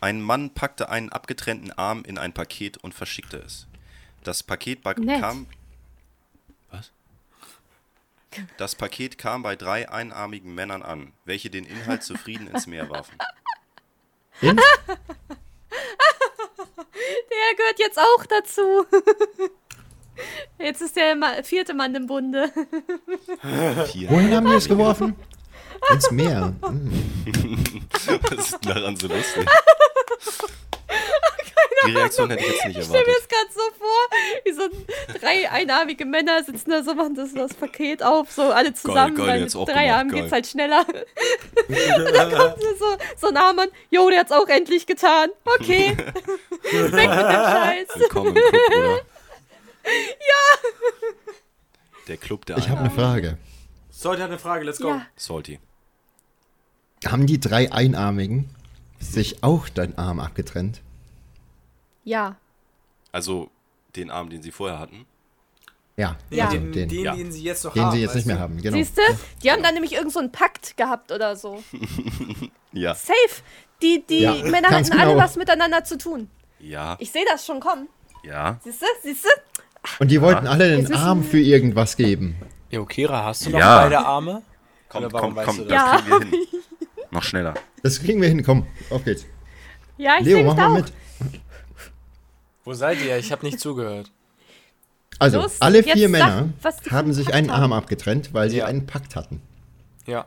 Ein Mann packte einen abgetrennten Arm in ein Paket und verschickte es. Das Paket ba- Nett. kam. Was? Das Paket kam bei drei einarmigen Männern an, welche den Inhalt zufrieden ins Meer warfen. Der gehört jetzt auch dazu. Jetzt ist der Ma- vierte Mann im Bunde. Wohin haben die es geworfen? Ins Meer. Hm. Was ist daran so lustig? Die Reaktion hätte ich jetzt nicht Ich stelle mir erwartet. das gerade so vor, wie so drei einarmige Männer sitzen da so, machen das, das Paket auf, so alle zusammen, geil, weil jetzt mit auch drei gemacht, Armen geil. geht's halt schneller. Und dann kommt so, so ein Arm an, jo, der hat's auch endlich getan. Okay. Weg mit dem Scheiß. Willkommen im Club, oder? Ja! Der Club der Ich habe eine Frage. Sollte eine Frage, let's go. Ja. Salty. Haben die drei Einarmigen sich auch deinen Arm abgetrennt? Ja. Also den Arm, den sie vorher hatten. Ja, Ja. also Den, den, den, Ja. den sie jetzt noch den haben. sie jetzt nicht mehr du? haben. Genau. Siehst du? Die haben dann nämlich irgend so einen Pakt gehabt oder so. Ja. Safe. Die, die Ja, Männer hatten alle genau. was miteinander zu tun. Ja. Ich sehe das schon kommen. Ja. Siehst du? Siehst du? Und die wollten alle den Arm für irgendwas geben. Jo, Kira, hast du noch Ja. beide Arme? Komm, warum komm, weißt komm, du das das? kriegen wir hin. Noch schneller. Das kriegen wir hin. Komm, auf geht's. Ja, ich Leo, sehe mach mal auch. mit. Wo seid ihr? Ich habe nicht zugehört. Also, Los, alle vier sag, Männer für haben sich einen haben. Arm abgetrennt, weil sie Ja. einen Pakt hatten. Ja.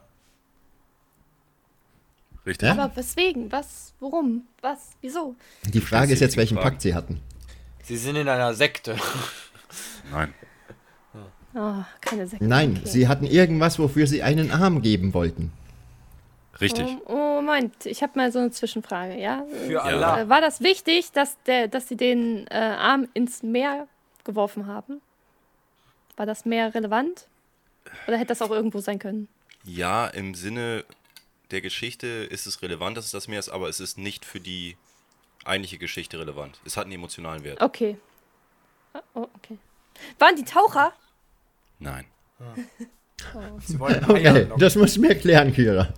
Richtig. Ja? Aber weswegen? Was? Worum? Was? Wieso? Die Frage ist jetzt, welchen. Pakt sie hatten. Sie sind in einer Sekte. Nein. Oh, keine Sekte. Nein, okay. sie hatten irgendwas, wofür sie einen Arm geben wollten. Richtig. Oh, Moment, ich habe mal so eine Zwischenfrage, ja? Für Allah. Äh, War das wichtig, dass, der, dass sie den äh, Arm ins Meer geworfen haben? War das Meer relevant? Oder hätte das auch irgendwo sein können? Ja, im Sinne der Geschichte ist es relevant, dass es das Meer ist, aber es ist nicht für die eigentliche Geschichte relevant. Es hat einen emotionalen Wert. Okay. Ah, Oh, okay. Waren die Taucher? Nein. Sie wollen Okay, das musst du mir erklären, Kira.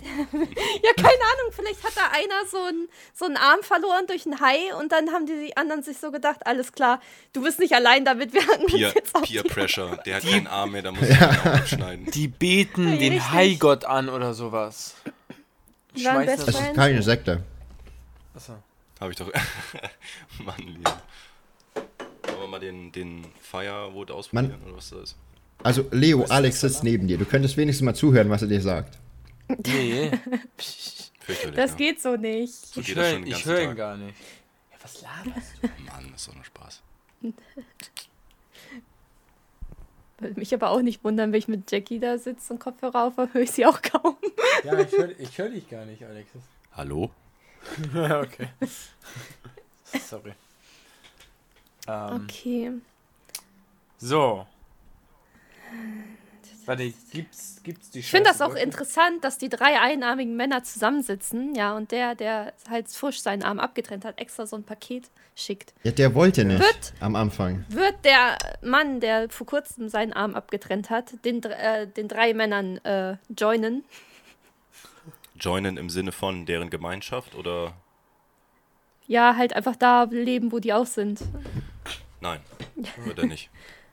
Ja, keine Ahnung. Vielleicht hat da einer so einen so einen Arm verloren durch einen Hai und dann haben die anderen sich so gedacht, alles klar, du bist nicht allein damit, wir uns Peer, jetzt auf Peer die- Pressure. Der hat keinen Arm mehr, da muss ich ihn auch abschneiden. Die beten Ja, den. Haigott an oder sowas. Die Best Das ist keine Sekte. Achso. Habe ich doch. Mann, Liam. Wollen wir mal den, den Firewood ausprobieren oder was das ist? Also, Leo, Alex sitzt neben dir. Du könntest wenigstens mal zuhören, was er dir sagt. Nee. Das geht so nicht. So ich geht höre hör ihn Tag. gar nicht. Ja, was laberst du? Mann, das ist doch nur Spaß. Würde mich aber auch nicht wundern, wenn ich mit Jackie da sitze und Kopfhörer auf, höre ich sie auch kaum. Ja, ich höre ich hör dich gar nicht, Alexis. Hallo? Ja, okay. Sorry. Ähm, Okay. So. Warte, gibt's, gibt's die Ich finde das auch wirklich? interessant, dass die drei einarmigen Männer zusammensitzen, ja, und der, der halt frisch seinen Arm abgetrennt hat, extra so ein Paket schickt. Ja, der wollte nicht Wird- am Anfang. Wird der Mann, der vor kurzem seinen Arm abgetrennt hat, den, äh, den drei Männern äh, joinen? Joinen im Sinne von deren Gemeinschaft oder? Ja, halt einfach da leben, wo die auch sind. Nein, wird er nicht.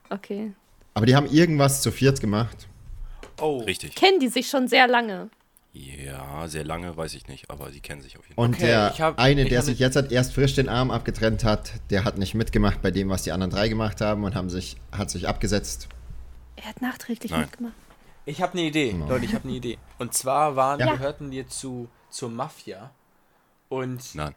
Okay. Aber die haben irgendwas zu viert gemacht. Oh, Richtig. Kennen die sich schon sehr lange? Ja, sehr lange weiß ich nicht, aber sie kennen sich auf jeden Fall. Und Okay, der ich hab- eine, ich der sich jetzt hat erst frisch den Arm abgetrennt hat, der hat nicht mitgemacht bei dem, was die anderen drei gemacht haben und haben sich, hat sich abgesetzt. Er hat nachträglich Nein. mitgemacht. Ich habe eine Idee, Genau. Leute, ich habe eine Idee. Und zwar waren, Ja. gehörten wir zu zur Mafia und Nein.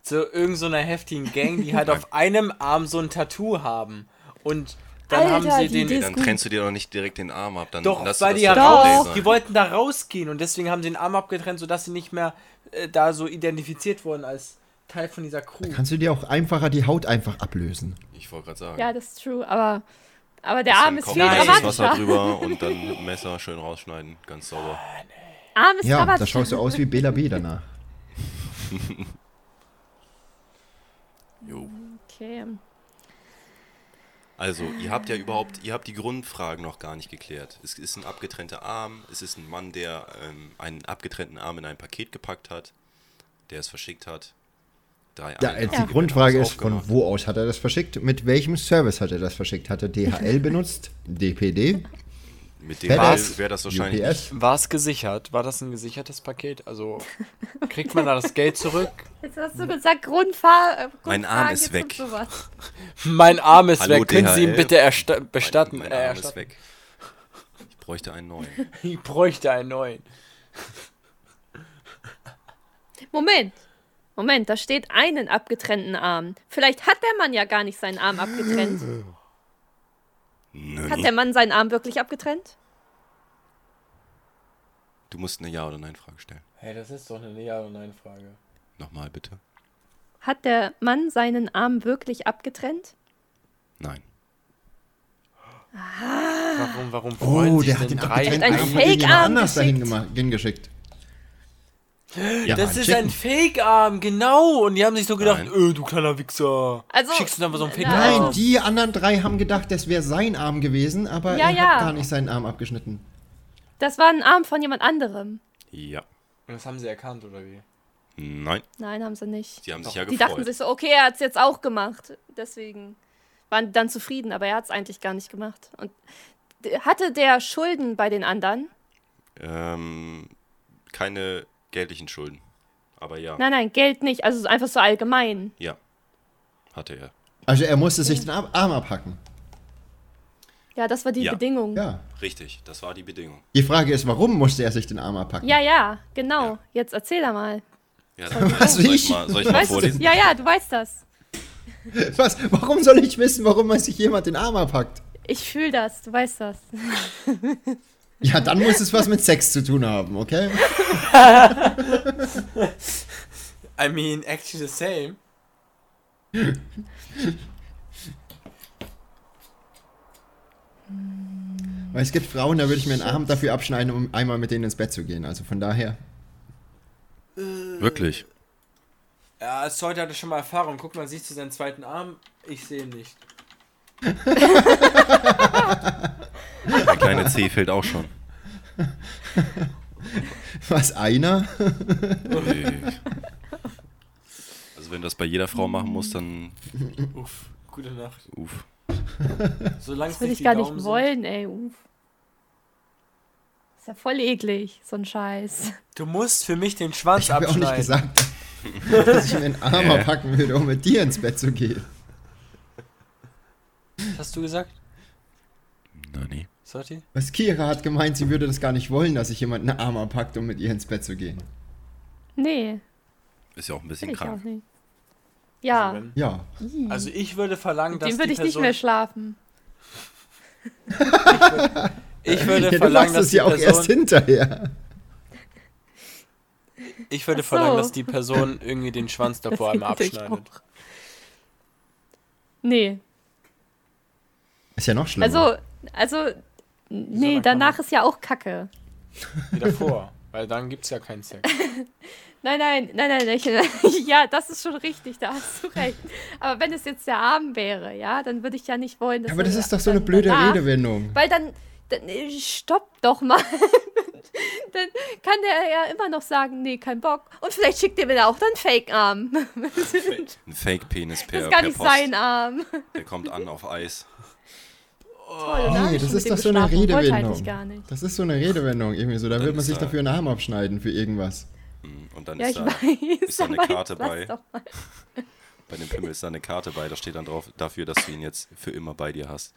zu irgendeiner so einer heftigen Gang, die halt Nein. auf einem Arm so ein Tattoo haben. Und dann Alter, haben sie den. Ist Dann trennst du dir doch nicht direkt den Arm ab. Dann Doch, lass weil das die ja raus, sein. die wollten da rausgehen und deswegen haben sie den Arm abgetrennt, sodass sie nicht mehr äh, da so identifiziert wurden als Teil von dieser Crew. Kannst du dir auch einfacher die Haut einfach ablösen. Ich wollte gerade sagen. Ja, das ist true, aber, aber der Arm ist viel heißes Wasser dramatischer. drüber und dann mit dem Messer schön rausschneiden. Ganz sauber. Arm ist Ja, da dramatischer. schaust du aus wie Bela B danach. Jo. Okay. Also, ihr habt ja überhaupt, ihr habt die Grundfragen noch gar nicht geklärt. Es ist ein abgetrennter Arm, es ist ein Mann, der ähm, einen abgetrennten Arm in ein Paket gepackt hat. der es verschickt hat, drei Ja, Einnahmen die Grundfrage ist, von wo aus hat er das verschickt? Mit welchem Service hat er das verschickt? Hat er DHL benutzt? DPD? Mit dem Was? wäre das wahrscheinlich? War es gesichert? War das ein gesichertes Paket? Also kriegt man da das Geld zurück? Jetzt hast du gesagt, Grundfahr äh, Mein Arm ist weg. Mein Arm ist Hallo, weg. Können Sie ihn bitte ersta Mein- bestatten? Mein, äh, Arm ist erstatten? weg. Ich bräuchte einen neuen. Ich bräuchte einen neuen. Moment. Moment, da steht einen abgetrennten Arm. Vielleicht hat der Mann ja gar nicht seinen Arm abgetrennt. Hat der Mann seinen Arm wirklich abgetrennt? Du musst eine Ja- oder Nein-Frage stellen. Hey, das ist doch eine Ja- oder Nein-Frage. Nochmal bitte. Hat der Mann seinen Arm wirklich abgetrennt? Nein. Warum, warum freuen Oh, sich der hat denn den drei? abgetrennten Ein Arm von Fake-Arm anders dahin geschickt. hingeschickt. Ja, Das ist chicken. ein Fake-Arm, genau. Und die haben sich so gedacht, äh, du kleiner Wichser. Also, Schickst du einfach so einen Fake-Arm? Nein, die anderen drei haben gedacht, das wäre sein Arm gewesen, aber Ja, er ja. hat gar nicht seinen Arm abgeschnitten. Das war ein Arm von jemand anderem. Ja. Und das haben sie erkannt, oder wie? Nein. Nein, haben sie nicht. Sie haben sich ja Die gefreut. dachten sich so, okay, er hat es jetzt auch gemacht. Deswegen waren die dann zufrieden, aber er hat es eigentlich gar nicht gemacht. Und hatte der Schulden bei den anderen? ähm, keine geldlichen Schulden. Aber ja. Nein, nein, Geld nicht. Also einfach so allgemein. Ja. Hatte er. Also er musste sich den Ar- Arm abhacken. Ja, das war die Ja. Bedingung. Ja, Ja. Richtig. Das war die Bedingung. Die Frage ist, warum musste er sich den Arm abhacken? ja, genau. Ja. Jetzt erzähl da mal. Ja, dann, Was, soll ich ich? mal, soll ich Du mal vorlesen? Ja, ja, du weißt das. Was? Warum soll ich wissen, warum man sich jemand den Arm abhackt? Ich fühle das, du weißt das. Ja, dann muss es was mit Sex zu tun haben, okay? I mean, actually the same. Weil es gibt Frauen, da würde ich mir einen Arm dafür abschneiden, um einmal mit denen ins Bett zu gehen. Also von daher. Wirklich. Ja, als heute hatte ich schon mal Erfahrung. Guck mal, siehst du seinen zweiten Arm? Ich sehe ihn nicht. Der kleine C fehlt auch schon. Was, einer? Nee. Also wenn du das bei jeder Frau machen musst, dann Uff, gute Nacht. uff. Solange Das würde ich gar nicht wollen, ey. Uff. Ist ja voll eklig, so ein Scheiß. Du musst für mich den Schwanz Ich habe ja auch abschneiden. nicht gesagt, dass ich mir einen Arm Äh. abhacken würde, um mit dir ins Bett zu gehen. Was hast du gesagt, Na nee. Sotti? Was Kira hat gemeint, sie würde das gar nicht wollen, dass sich jemand einen Arm abhackt, um mit ihr ins Bett zu gehen. Nee, Ist ja auch ein bisschen ich auch krank. nicht. Ja, Also, Ja. also ich würde verlangen, mit dass dem würde die ich nicht Person, mehr schlafen. ich würde ja du verlangen, machst dass es die ja auch erst Person, hinterher. ich würde so. verlangen, dass die Person irgendwie den Schwanz davor einmal würde ich abschneidet. auch. Nee, Ist ja noch schlimmer. also, also, nee, danach ist ja auch Kacke. Wie davor. Weil dann gibt es ja keinen Sex. Nein, nein, nein, nein, ich, ja, das ist schon richtig, da hast du recht. Aber wenn es jetzt der Abend wäre, ja, dann würde ich ja nicht wollen, dass aber das ist doch so eine blöde danach- Redewendung. Weil dann, dann äh, stopp doch mal. dann kann der ja immer noch sagen, nee, kein Bock. Und vielleicht schickt er mir auch dann Fake-Arm. Ein Fake-Penis per, Das ist gar per nicht Post. sein Arm. Der kommt an auf Eis. Toll, da Nee, das ist doch so eine. Wollte Redewendung. Das ist so eine Redewendung irgendwie so. Da Dann will man sich er- dafür einen Arm abschneiden für irgendwas. Mhm. Und dann Ja, ist ich da, weiß. ist da eine Karte bei. bei dem Pimmel ist da eine Karte bei, da steht dann drauf, dafür, dass du ihn jetzt für immer bei dir hast.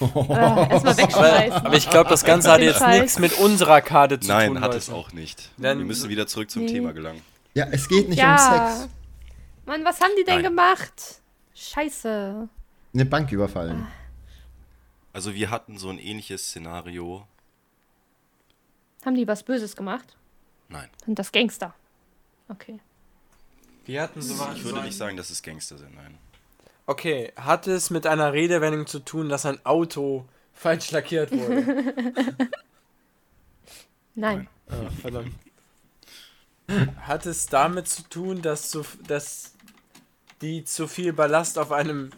Ah, Erstmal Aber, aber ich glaube, das Ganze hat jetzt nichts mit unserer Karte zu Nein, tun. hat Leute. es auch nicht. Dann- Wir müssen wieder zurück zum Nee. Thema gelangen. Ja, es geht nicht ja. um Sex. Mann, was haben die denn Nein. gemacht? Scheiße. Eine Bank überfallen. Also wir hatten so ein ähnliches Szenario. Haben die was Böses gemacht? Nein, Sind das Gangster? Okay. Wir hatten so ich würde nicht sagen, dass es Gangster sind, nein. Okay, hat es mit einer Redewendung zu tun, dass ein Auto falsch lackiert wurde? Nein. ah, verdammt. Hat es damit zu tun, dass, zu, dass die zu viel Ballast auf einem.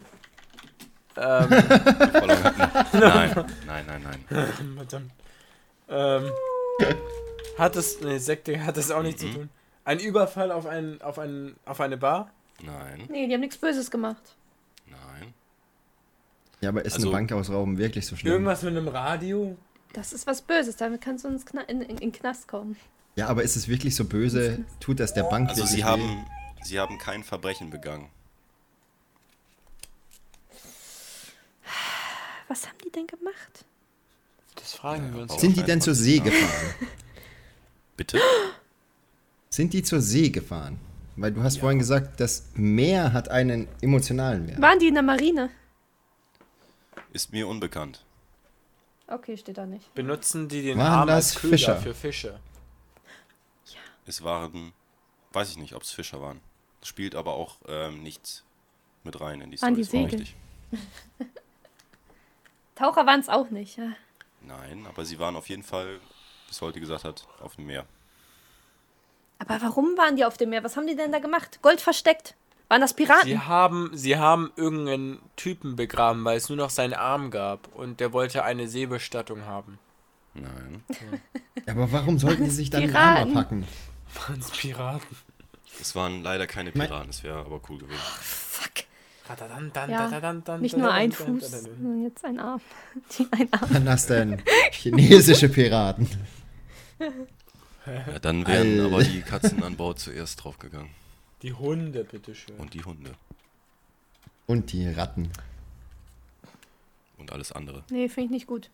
Ähm. Nein, nein, nein, nein. verdammt. Ähm, hat es. Ne, Sekte hat es auch nicht zu tun. Ein Überfall auf, ein, auf, ein, auf eine Bar? Nein, Nee, die haben nichts Böses gemacht. nein. Ja, aber ist Also- eine Bank ausrauben wirklich so schlimm? Irgendwas mit einem Radio? Das ist was Böses, damit kannst du ins Kna in, in, in den Knast kommen. Ja, aber ist es wirklich so böse? Tut das der Bank Also wirklich sie haben, sie haben kein Verbrechen begangen. Was haben die denn gemacht? Das fragen wir uns. Sind die denn zur See gefahren? Bitte? Sind die zur See gefahren? Weil du hast vorhin gesagt, das Meer hat einen emotionalen Wert. Waren die in der Marine? Ist mir unbekannt. Okay, steht da nicht. Benutzen die den Waren Arm als Köder Fischer? für Fische? Es waren, weiß ich nicht, ob es Fischer waren. Spielt aber auch ähm, nichts mit rein in die Waren Story. die ist auch Segel? richtig. Taucher waren es auch nicht. Ja. Nein, aber sie waren auf jeden Fall, bis heute gesagt hat, auf dem Meer. Aber warum waren die auf dem Meer? Was haben die denn da gemacht? Gold versteckt. Waren das Piraten? Sie haben, sie haben irgendeinen Typen begraben, weil es nur noch seinen Arm gab und der wollte eine Seebestattung haben. Nein. Aber warum sollten die sich dann den Piraten. Arm abhacken? Waren es Piraten? Es waren leider keine Piraten, es wäre aber cool gewesen. Fuck. Ja, Nicht nur ein Fuß, sondern jetzt ein Arm. Die ein Arm. Dann hast du dann chinesische Piraten. Ja, dann wären aber die Katzen an Bord zuerst draufgegangen. Die Hunde, bitteschön. Und die Hunde. Und die Ratten. Und alles andere. Nee, finde ich nicht gut.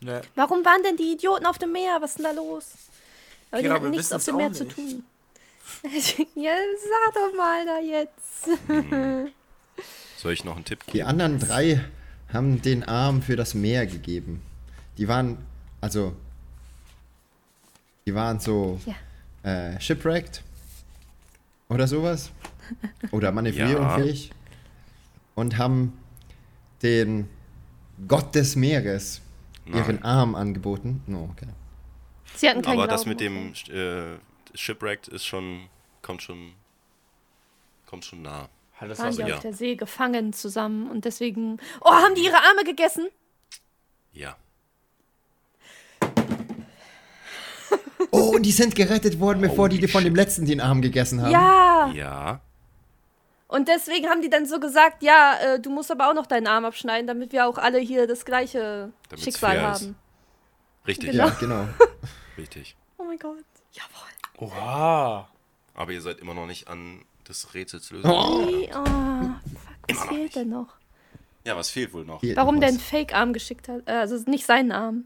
Ne, Warum waren denn die Idioten auf dem Meer? Was ist denn da los? Aber die Kira, hatten nichts auf dem Meer zu nicht. tun. ja, sag doch mal da jetzt. Soll ich noch einen Tipp Die geben? anderen drei haben den Arm für das Meer gegeben. Die waren, also, die waren so Ja. äh, shipwrecked oder sowas. Oder manövrierunfähig. Und haben den Gott des Meeres ihren Nein. Arm angeboten. No, okay. Sie hatten keinen Aber das Glauben, mit dem äh, Shipwrecked ist schon, kommt schon, kommt schon nah. Hat Waren die ja. auf der See gefangen zusammen und deswegen. Oh, haben die ihre Arme gegessen? Ja. Oh, und die sind gerettet worden, bevor die Holy von dem letzten den Arm gegessen haben. Ja. Ja. Und deswegen haben die dann so gesagt, ja, äh, du musst aber auch noch deinen Arm abschneiden, damit wir auch alle hier das gleiche Damit's Schicksal ist. haben. Richtig. Ja, genau. Richtig. Oh mein Gott. Jawohl. Oha. Aber ihr seid immer noch nicht an des Rätsels Lösung. Oh. Oh, fuck, was fehlt denn noch? Ja, was fehlt wohl noch? Warum der einen Fake-Arm geschickt hat? Äh, Also nicht seinen Arm,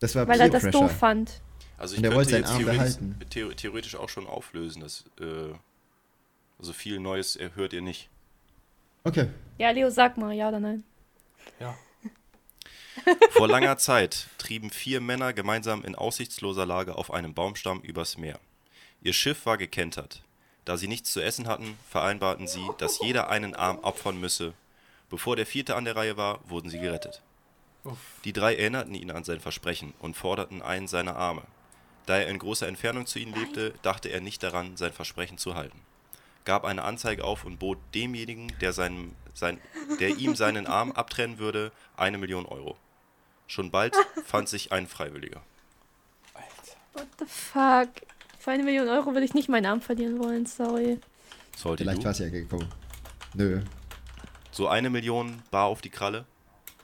Das war weil er das doof fand. Also ich Und er könnte wollte seinen jetzt Arm theoretisch, behalten. theo- theoretisch auch schon auflösen. Das, äh, also viel Neues hört ihr nicht. Okay. Ja, Leo, sag mal, ja oder nein? Ja. Vor langer Zeit trieben vier Männer gemeinsam in aussichtsloser Lage auf einem Baumstamm übers Meer. Ihr Schiff war gekentert. Da sie nichts zu essen hatten, vereinbarten sie, dass jeder einen Arm opfern müsse. Bevor der vierte an der Reihe war, wurden sie gerettet. Die drei erinnerten ihn an sein Versprechen und forderten einen seiner Arme. Da er in großer Entfernung zu ihnen lebte, dachte er nicht daran, sein Versprechen zu halten. Gab eine Anzeige auf und bot demjenigen, der, seinem, sein, der ihm seinen Arm abtrennen würde, eine Million Euro. Schon bald fand sich ein Freiwilliger. What the fuck? Für eine Million Euro will ich nicht meinen Arm verlieren wollen, sorry. Sollte Vielleicht war du es ja gekommen. Nö. so eine Million bar auf die Kralle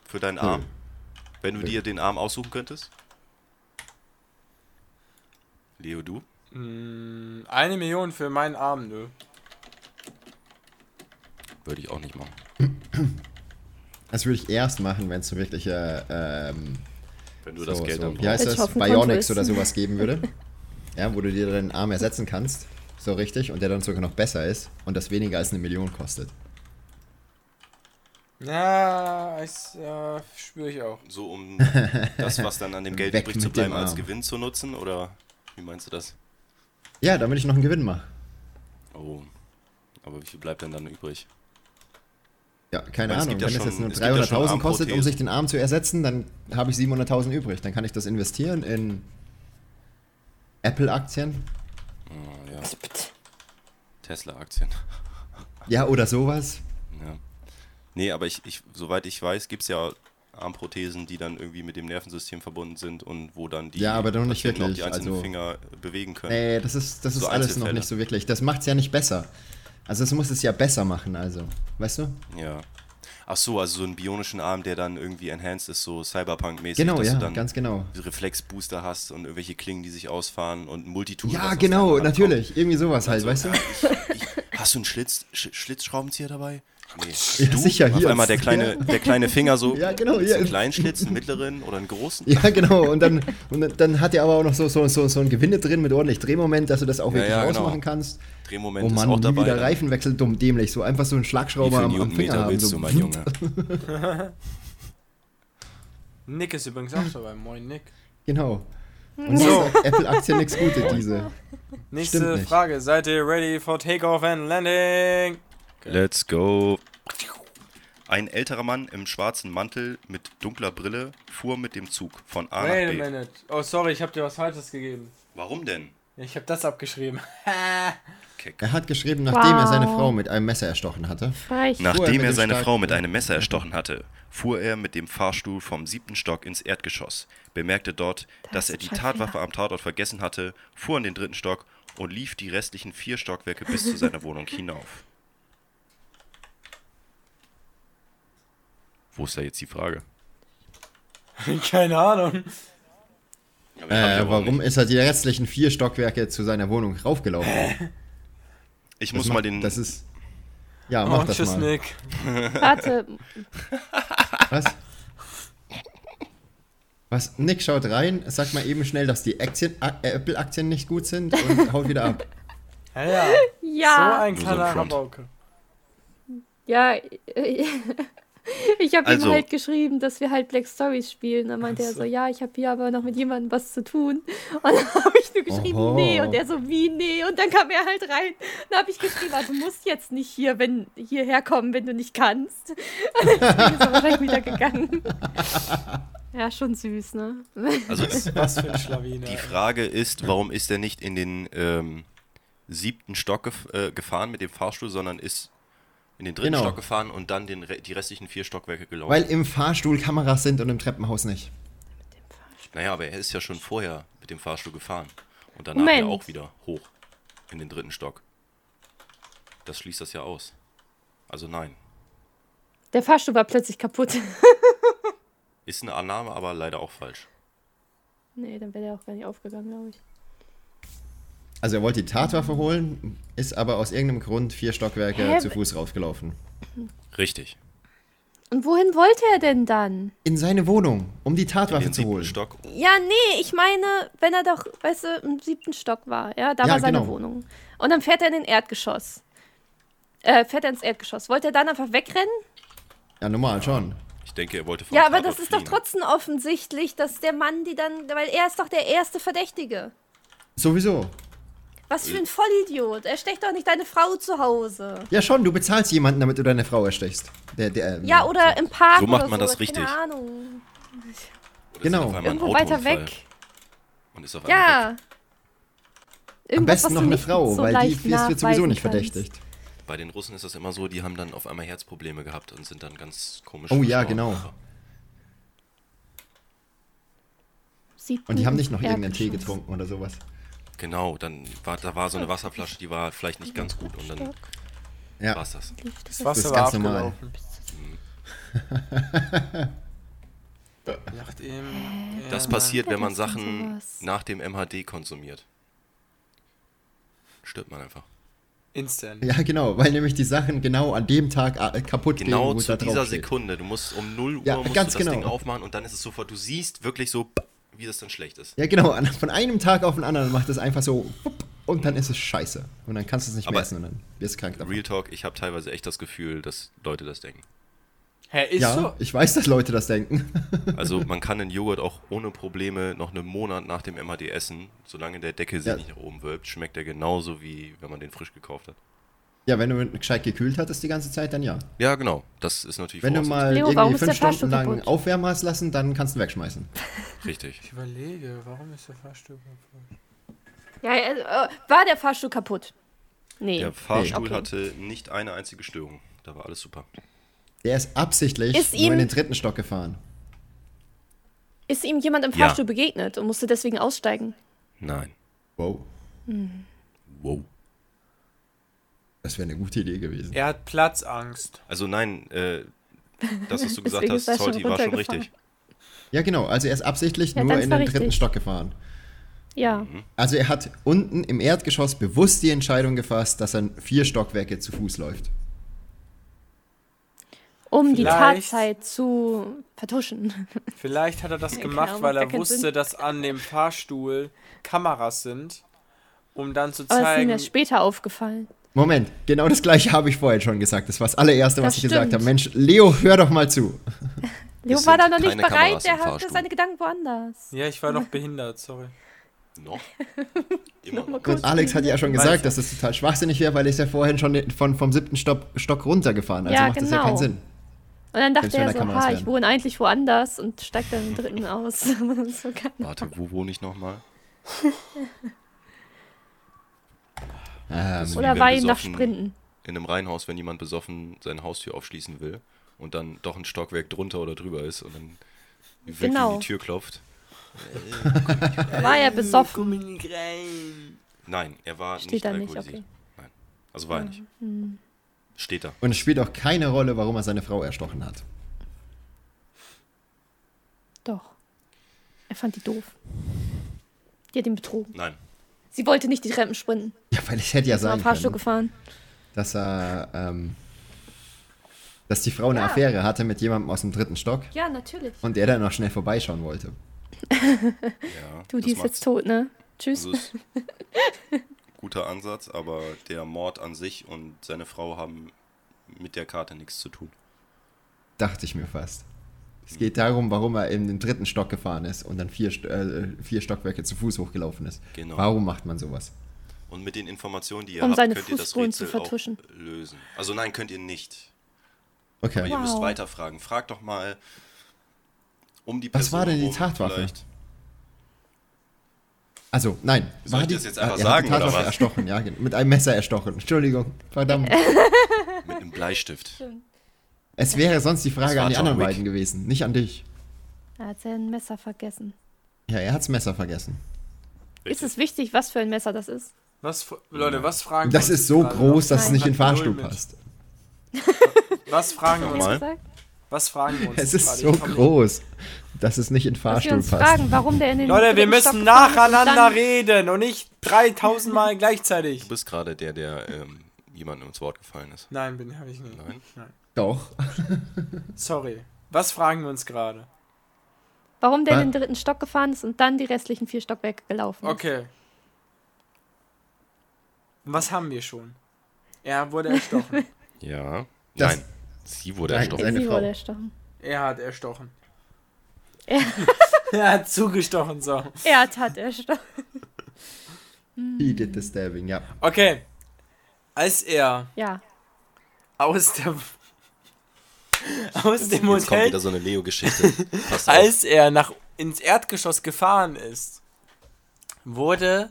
für deinen Nö. Arm, wenn du Nö. dir den Arm aussuchen könntest? Leo, du? Mm, eine Million für meinen Arm, nö. Würde ich auch nicht machen. Das würde ich erst machen, wenn es so wirkliche, ähm, Wenn du so, das Geld so, dann wie heißt das, Bionics oder sowas geben würde. ja, wo du dir deinen Arm ersetzen kannst. So richtig. Und der dann sogar noch besser ist. Und das weniger als eine Million kostet. Ja, ich, ja, spüre ich auch. So, um das, was dann an dem Geld übrig zu bleiben, als. Gewinn zu nutzen? Oder wie meinst du das? Ja, damit ich noch einen Gewinn mache. Oh, aber wie viel bleibt denn dann übrig? Ja, keine Weil es Ahnung. gibt ja Wenn es jetzt nur es gibt ja schon 300.000 kostet, um sich den Arm zu ersetzen, dann habe ich 700.000 übrig. Dann kann ich das investieren in Apple-Aktien. Ah, ja. Tesla-Aktien. Ja, oder sowas. Ja. Nee, aber ich, ich, soweit ich weiß, gibt es ja Armprothesen, die dann irgendwie mit dem Nervensystem verbunden sind und wo dann die Ja, aber noch nicht wirklich, die einzelnen also- Finger bewegen können. Nee, das ist, das ist So alles noch nicht so wirklich. Das macht's ja nicht besser. Also es muss es ja besser machen, also. Weißt du? Ja. Ach so, also so einen bionischen Arm, der dann irgendwie enhanced ist, so Cyberpunk-mäßig, Genau, dass ja, du dann ganz genau. Reflexbooster hast und irgendwelche Klingen, die sich ausfahren und Multitool. Ja, genau, natürlich. Irgendwie sowas halt, kommt. weißt du? Also, ich, ich, hast du einen Schlitz, Sch Schlitzschraubenzieher dabei? Nee. Ja, sicher, Auf hier. einmal der kleine, der kleine Finger so. Ja, genau, Ist hier. Einen kleinen Schlitz, einen mittleren oder einen großen? Ja, genau. Und dann, und dann- hat er aber auch noch so, so, so, so ein Gewinde drin mit ordentlich Drehmoment, dass du das auch Ja, wirklich ja, genau. ausmachen kannst. Drehmoment Oh ist Mann, auch nie dabei. wieder dann. Reifenwechsel dumm dämlich. So einfach so einen Schlagschrauber am, am Finger haben. willst So. du, mein Junge? Nick ist übrigens auch dabei. Moin, Nick. Genau. Und So. Apple-Aktien nichts Gute, diese. Nächste Stimmt nicht. Frage. Seid ihr ready for Takeoff and Landing? Let's go. Ein älterer Mann im schwarzen Mantel mit dunkler Brille fuhr mit dem Zug von A Wait a nach B. minute. Oh, sorry, ich habe dir was Falsches gegeben. Warum denn? Ich habe das abgeschrieben. Er hat geschrieben, nachdem er seine Wow. Frau mit einem Messer erstochen hatte. Er Nachdem mit er dem seine Frau mit einem Messer erstochen hatte, fuhr er mit dem Fahrstuhl vom siebten Stock ins Erdgeschoss, bemerkte dort, Das dass er die Tatwaffe am Tatort vergessen hatte, fuhr in den dritten Stock und lief die restlichen vier Stockwerke bis zu seiner Wohnung hinauf. Wo ist da jetzt die Frage? Keine Ahnung. Ja, Äh, warum nicht. ist er die restlichen vier Stockwerke zu seiner Wohnung raufgelaufen? Ich Das muss macht- mal den. Das ist. Ja, mach Oh, das tschüss, mal. Nick. Warte, Was? Was? Nick schaut rein, sagt mal eben schnell, dass die äh, Apple-Aktien nicht gut sind und haut wieder ab. Ja, ja. So ja, so ein kleiner. Rabauke. ja. Ich habe Also- ihm halt geschrieben, dass wir halt Black Stories spielen. Dann meinte Ach er so. ja, ich habe hier aber noch mit jemandem was zu tun. Und dann habe ich nur geschrieben, Oho. nee. Und er so, wie, nee. Und dann kam er halt rein. Dann habe ich geschrieben, ah, du musst jetzt nicht hier, wenn, hierher kommen, wenn du nicht kannst. Und dann ist er wahrscheinlich wieder gegangen. Ja, schon süß, ne? Also Was für ein Schlawiner. die Frage ist, warum ist er nicht in den ähm, siebten Stock gef äh, gefahren mit dem Fahrstuhl, sondern ist in den dritten Genau. Stock gefahren und dann den die restlichen vier Stockwerke gelaufen. Weil im Fahrstuhl Kameras sind und im Treppenhaus nicht. Naja, aber er ist ja schon vorher mit dem Fahrstuhl gefahren. Und danach ja Moment. auch wieder hoch in den dritten Stock. Das schließt das ja aus. Also nein. Der Fahrstuhl war plötzlich kaputt. Ist eine Annahme, aber leider auch falsch. nee, dann wäre der auch gar nicht aufgegangen, glaube ich. Also er wollte die Tatwaffe holen, ist aber aus irgendeinem Grund vier Stockwerke Hä? zu Fuß raufgelaufen. Richtig. Und wohin wollte er denn dann? In seine Wohnung, um die Tatwaffe zu siebten holen. Stock. Ja, nee, ich meine, wenn er doch, weißt du, im siebten Stock war, ja, da Ja, war seine genau. Wohnung. Und dann fährt er in den Erdgeschoss. Äh, fährt er ins Erdgeschoss. Wollte er dann einfach wegrennen? Ja, normal schon. Ich denke, er wollte vom Ja, aber Tatort das ist doch fliehen. trotzdem offensichtlich, dass der Mann die dann, weil er ist doch der erste Verdächtige. Sowieso. Was für ein Vollidiot. Er stecht doch nicht deine Frau zu Hause. Ja, schon, du bezahlst jemanden, damit du deine Frau erstechst. Der, der, ähm, Ja, oder im Park So macht oder man so, das richtig. Keine Ahnung. Oder Genau. Irgendwo weiter weg. Und ist auf einmal weg. Ja. Am Irgendwas, besten noch eine Frau, so weil die wird sowieso nicht kannst. verdächtigt. Bei den Russen ist das immer so, die haben dann auf einmal Herzprobleme gehabt und sind dann ganz komisch. Oh ja, genau. Siebten Und die haben nicht noch irgendeinen Tee getrunken oder sowas. Genau, dann war da war so eine Wasserflasche, die war vielleicht nicht ganz gut und dann Ja. war's das. Das Wasser ist war ganz normal. abgelaufen. Nachdem Das er- passiert, wenn man das Sachen nach dem MHD konsumiert. Stirbt man einfach. Instant. Ja, genau, weil nämlich die Sachen genau an dem Tag äh, kaputt Genau gehen, es zu da dieser. Sekunde. Du musst um 0 Uhr Ja, musst ganz du das genau. Ding aufmachen und dann ist es sofort, du siehst wirklich so, wie das dann schlecht ist. Ja, genau, von einem Tag auf den anderen macht es einfach so und dann ist es scheiße. Und dann kannst du es nicht Aber mehr essen und dann wirst du krank davon. Real Talk, ich habe teilweise echt das Gefühl, dass Leute das denken. Hä, ist Ja, so? ich weiß, dass Leute das denken. Also man kann den Joghurt auch ohne Probleme noch einen Monat nach dem MHD essen. Solange der Deckel sich Ja. nicht nach oben wölbt, schmeckt er genauso, wie wenn man den frisch gekauft hat. Ja, wenn du gescheit gekühlt hattest die ganze Zeit, dann ja. Ja, genau. Das ist natürlich Wenn du mal Leo, irgendwie fünf Stunden lang kaputt? aufwärmen hast lassen, dann kannst du ihn wegschmeißen. Richtig. Ich überlege, warum ist der Fahrstuhl kaputt? Ja, also, äh, war der Fahrstuhl kaputt? Nee. Der Fahrstuhl Okay. hatte nicht eine einzige Störung. Da war alles super. Der ist absichtlich Ist nur in den dritten Stock gefahren. Ist ihm jemand im Ja. Fahrstuhl begegnet und musste deswegen aussteigen? Nein. Wow. Wow. Das wäre eine gute Idee gewesen. Er hat Platzangst. Also nein, äh, das, was du gesagt hast, Salty, war schon richtig. Ja, genau. Also er ist absichtlich Ja, nur in den dritten richtig. Stock gefahren. Ja. Mhm. Also er hat unten im Erdgeschoss bewusst die Entscheidung gefasst, dass er vier Stockwerke zu Fuß läuft. Um die Vielleicht- Tatzeit zu vertuschen. Vielleicht hat er das Ja, gemacht, Ahnung, weil er wusste, Sinn. dass an dem Fahrstuhl Kameras sind, um dann zu Aber es ist ihm zeigen. erst später aufgefallen. Moment, genau das gleiche habe ich vorhin schon gesagt. Das war das allererste, was Das ich gesagt stimmt. habe. Mensch, Leo, hör doch mal zu. Leo war da noch nicht bereit, im hatte Fahrstuhl. seine Gedanken woanders. Ja, ich war noch behindert, sorry. Noch? Immer noch. Gut. Und Alex hat ja schon gesagt, dass das total schwachsinnig wäre, weil er ist ja vorhin schon von, vom siebten Stock, Stock runtergefahren. Also Ja, macht das ja genau. keinen Sinn. Und dann dachte Selbst er so, ha, ich wohne eigentlich woanders und steigt dann im dritten aus. so kann Warte, wo wohne ich nochmal? Ähm, Wie Oder war ihm nach Sprinten. In einem Reihenhaus, wenn jemand besoffen seine Haustür aufschließen will und dann doch ein Stockwerk drunter oder drüber ist und dann wild Genau. gegen die Tür klopft. War er besoffen? Nein, er war Steht nicht da nicht, alkoholisiert. okay. Nein. Also war er nicht. Steht da. und es spielt auch keine Rolle, warum er seine Frau erstochen hat. Doch. Er fand die doof. Die hat ihn betrogen. Nein. Sie wollte nicht die Treppen sprinten. Ja, weil ich hätte ja sagen Fahrstuhl können, gefahren. dass er, ähm, dass die Frau eine Ja. Affäre hatte mit jemandem aus dem dritten Stock Ja, natürlich. und der dann noch schnell vorbeischauen wollte. Ja, Du, die ist jetzt tot, ne? Tschüss. Also guter Ansatz, aber der Mord an sich und seine Frau haben mit der Karte nichts zu tun. Dachte ich mir fast. Es geht darum, warum er in den dritten Stock gefahren ist und dann vier, äh, vier Stockwerke zu Fuß hochgelaufen ist. Genau. Warum macht man sowas? Und mit den Informationen, die ihr Um habt, seine könnt ihr das Rätsel auch vertuschen. lösen. Also nein, könnt ihr nicht. Okay. Aber ihr müsst Wow. weiterfragen. Fragt doch mal um die Was Person war denn die Tatwaffe? vielleicht. Also, nein. Soll ich die, das jetzt einfach er sagen, hat die oder Tatwaffe was? erstochen, ja. Mit einem Messer erstochen. Entschuldigung. Verdammt. Mit einem Bleistift. Es wäre sonst die Das Frage an die anderen Wick. beiden gewesen, nicht an dich. Er hat sein Messer vergessen. Ja, er hat's Messer vergessen. Ist es wichtig, was für ein Messer das ist? Was, Leute, was fragen Das wir uns ist so groß, dass es Nein. nicht in den Hat Fahrstuhl passt. Was fragen wir uns? Gesagt? Was fragen wir uns? Es ist gerade? so groß, dass es nicht in den Fahrstuhl uns passt. fragen, warum der in den Leute, wir Stock müssen und nacheinander reden und nicht 3000 Mal gleichzeitig. Du bist gerade der, der ähm, jemandem ins Wort gefallen ist. Nein, bin habe ich nicht. Nein? Doch. Sorry. Was fragen wir uns gerade? Warum der in den dritten Stock gefahren ist und dann die restlichen vier Stockwerke gelaufen ist. Okay. Was haben wir schon? Er wurde erstochen. Ja. Das- Nein. Sie wurde Nein, erstochen. Sie Frau. wurde erstochen. er hat erstochen. Er- er hat zugestochen, so. Er hat erstochen. He did the stabbing, ja. Okay. Als er Ja. aus der aus dem Jetzt kommt Hotel wieder so eine Leo-Geschichte. Als er nach, ins Erdgeschoss gefahren ist, wurde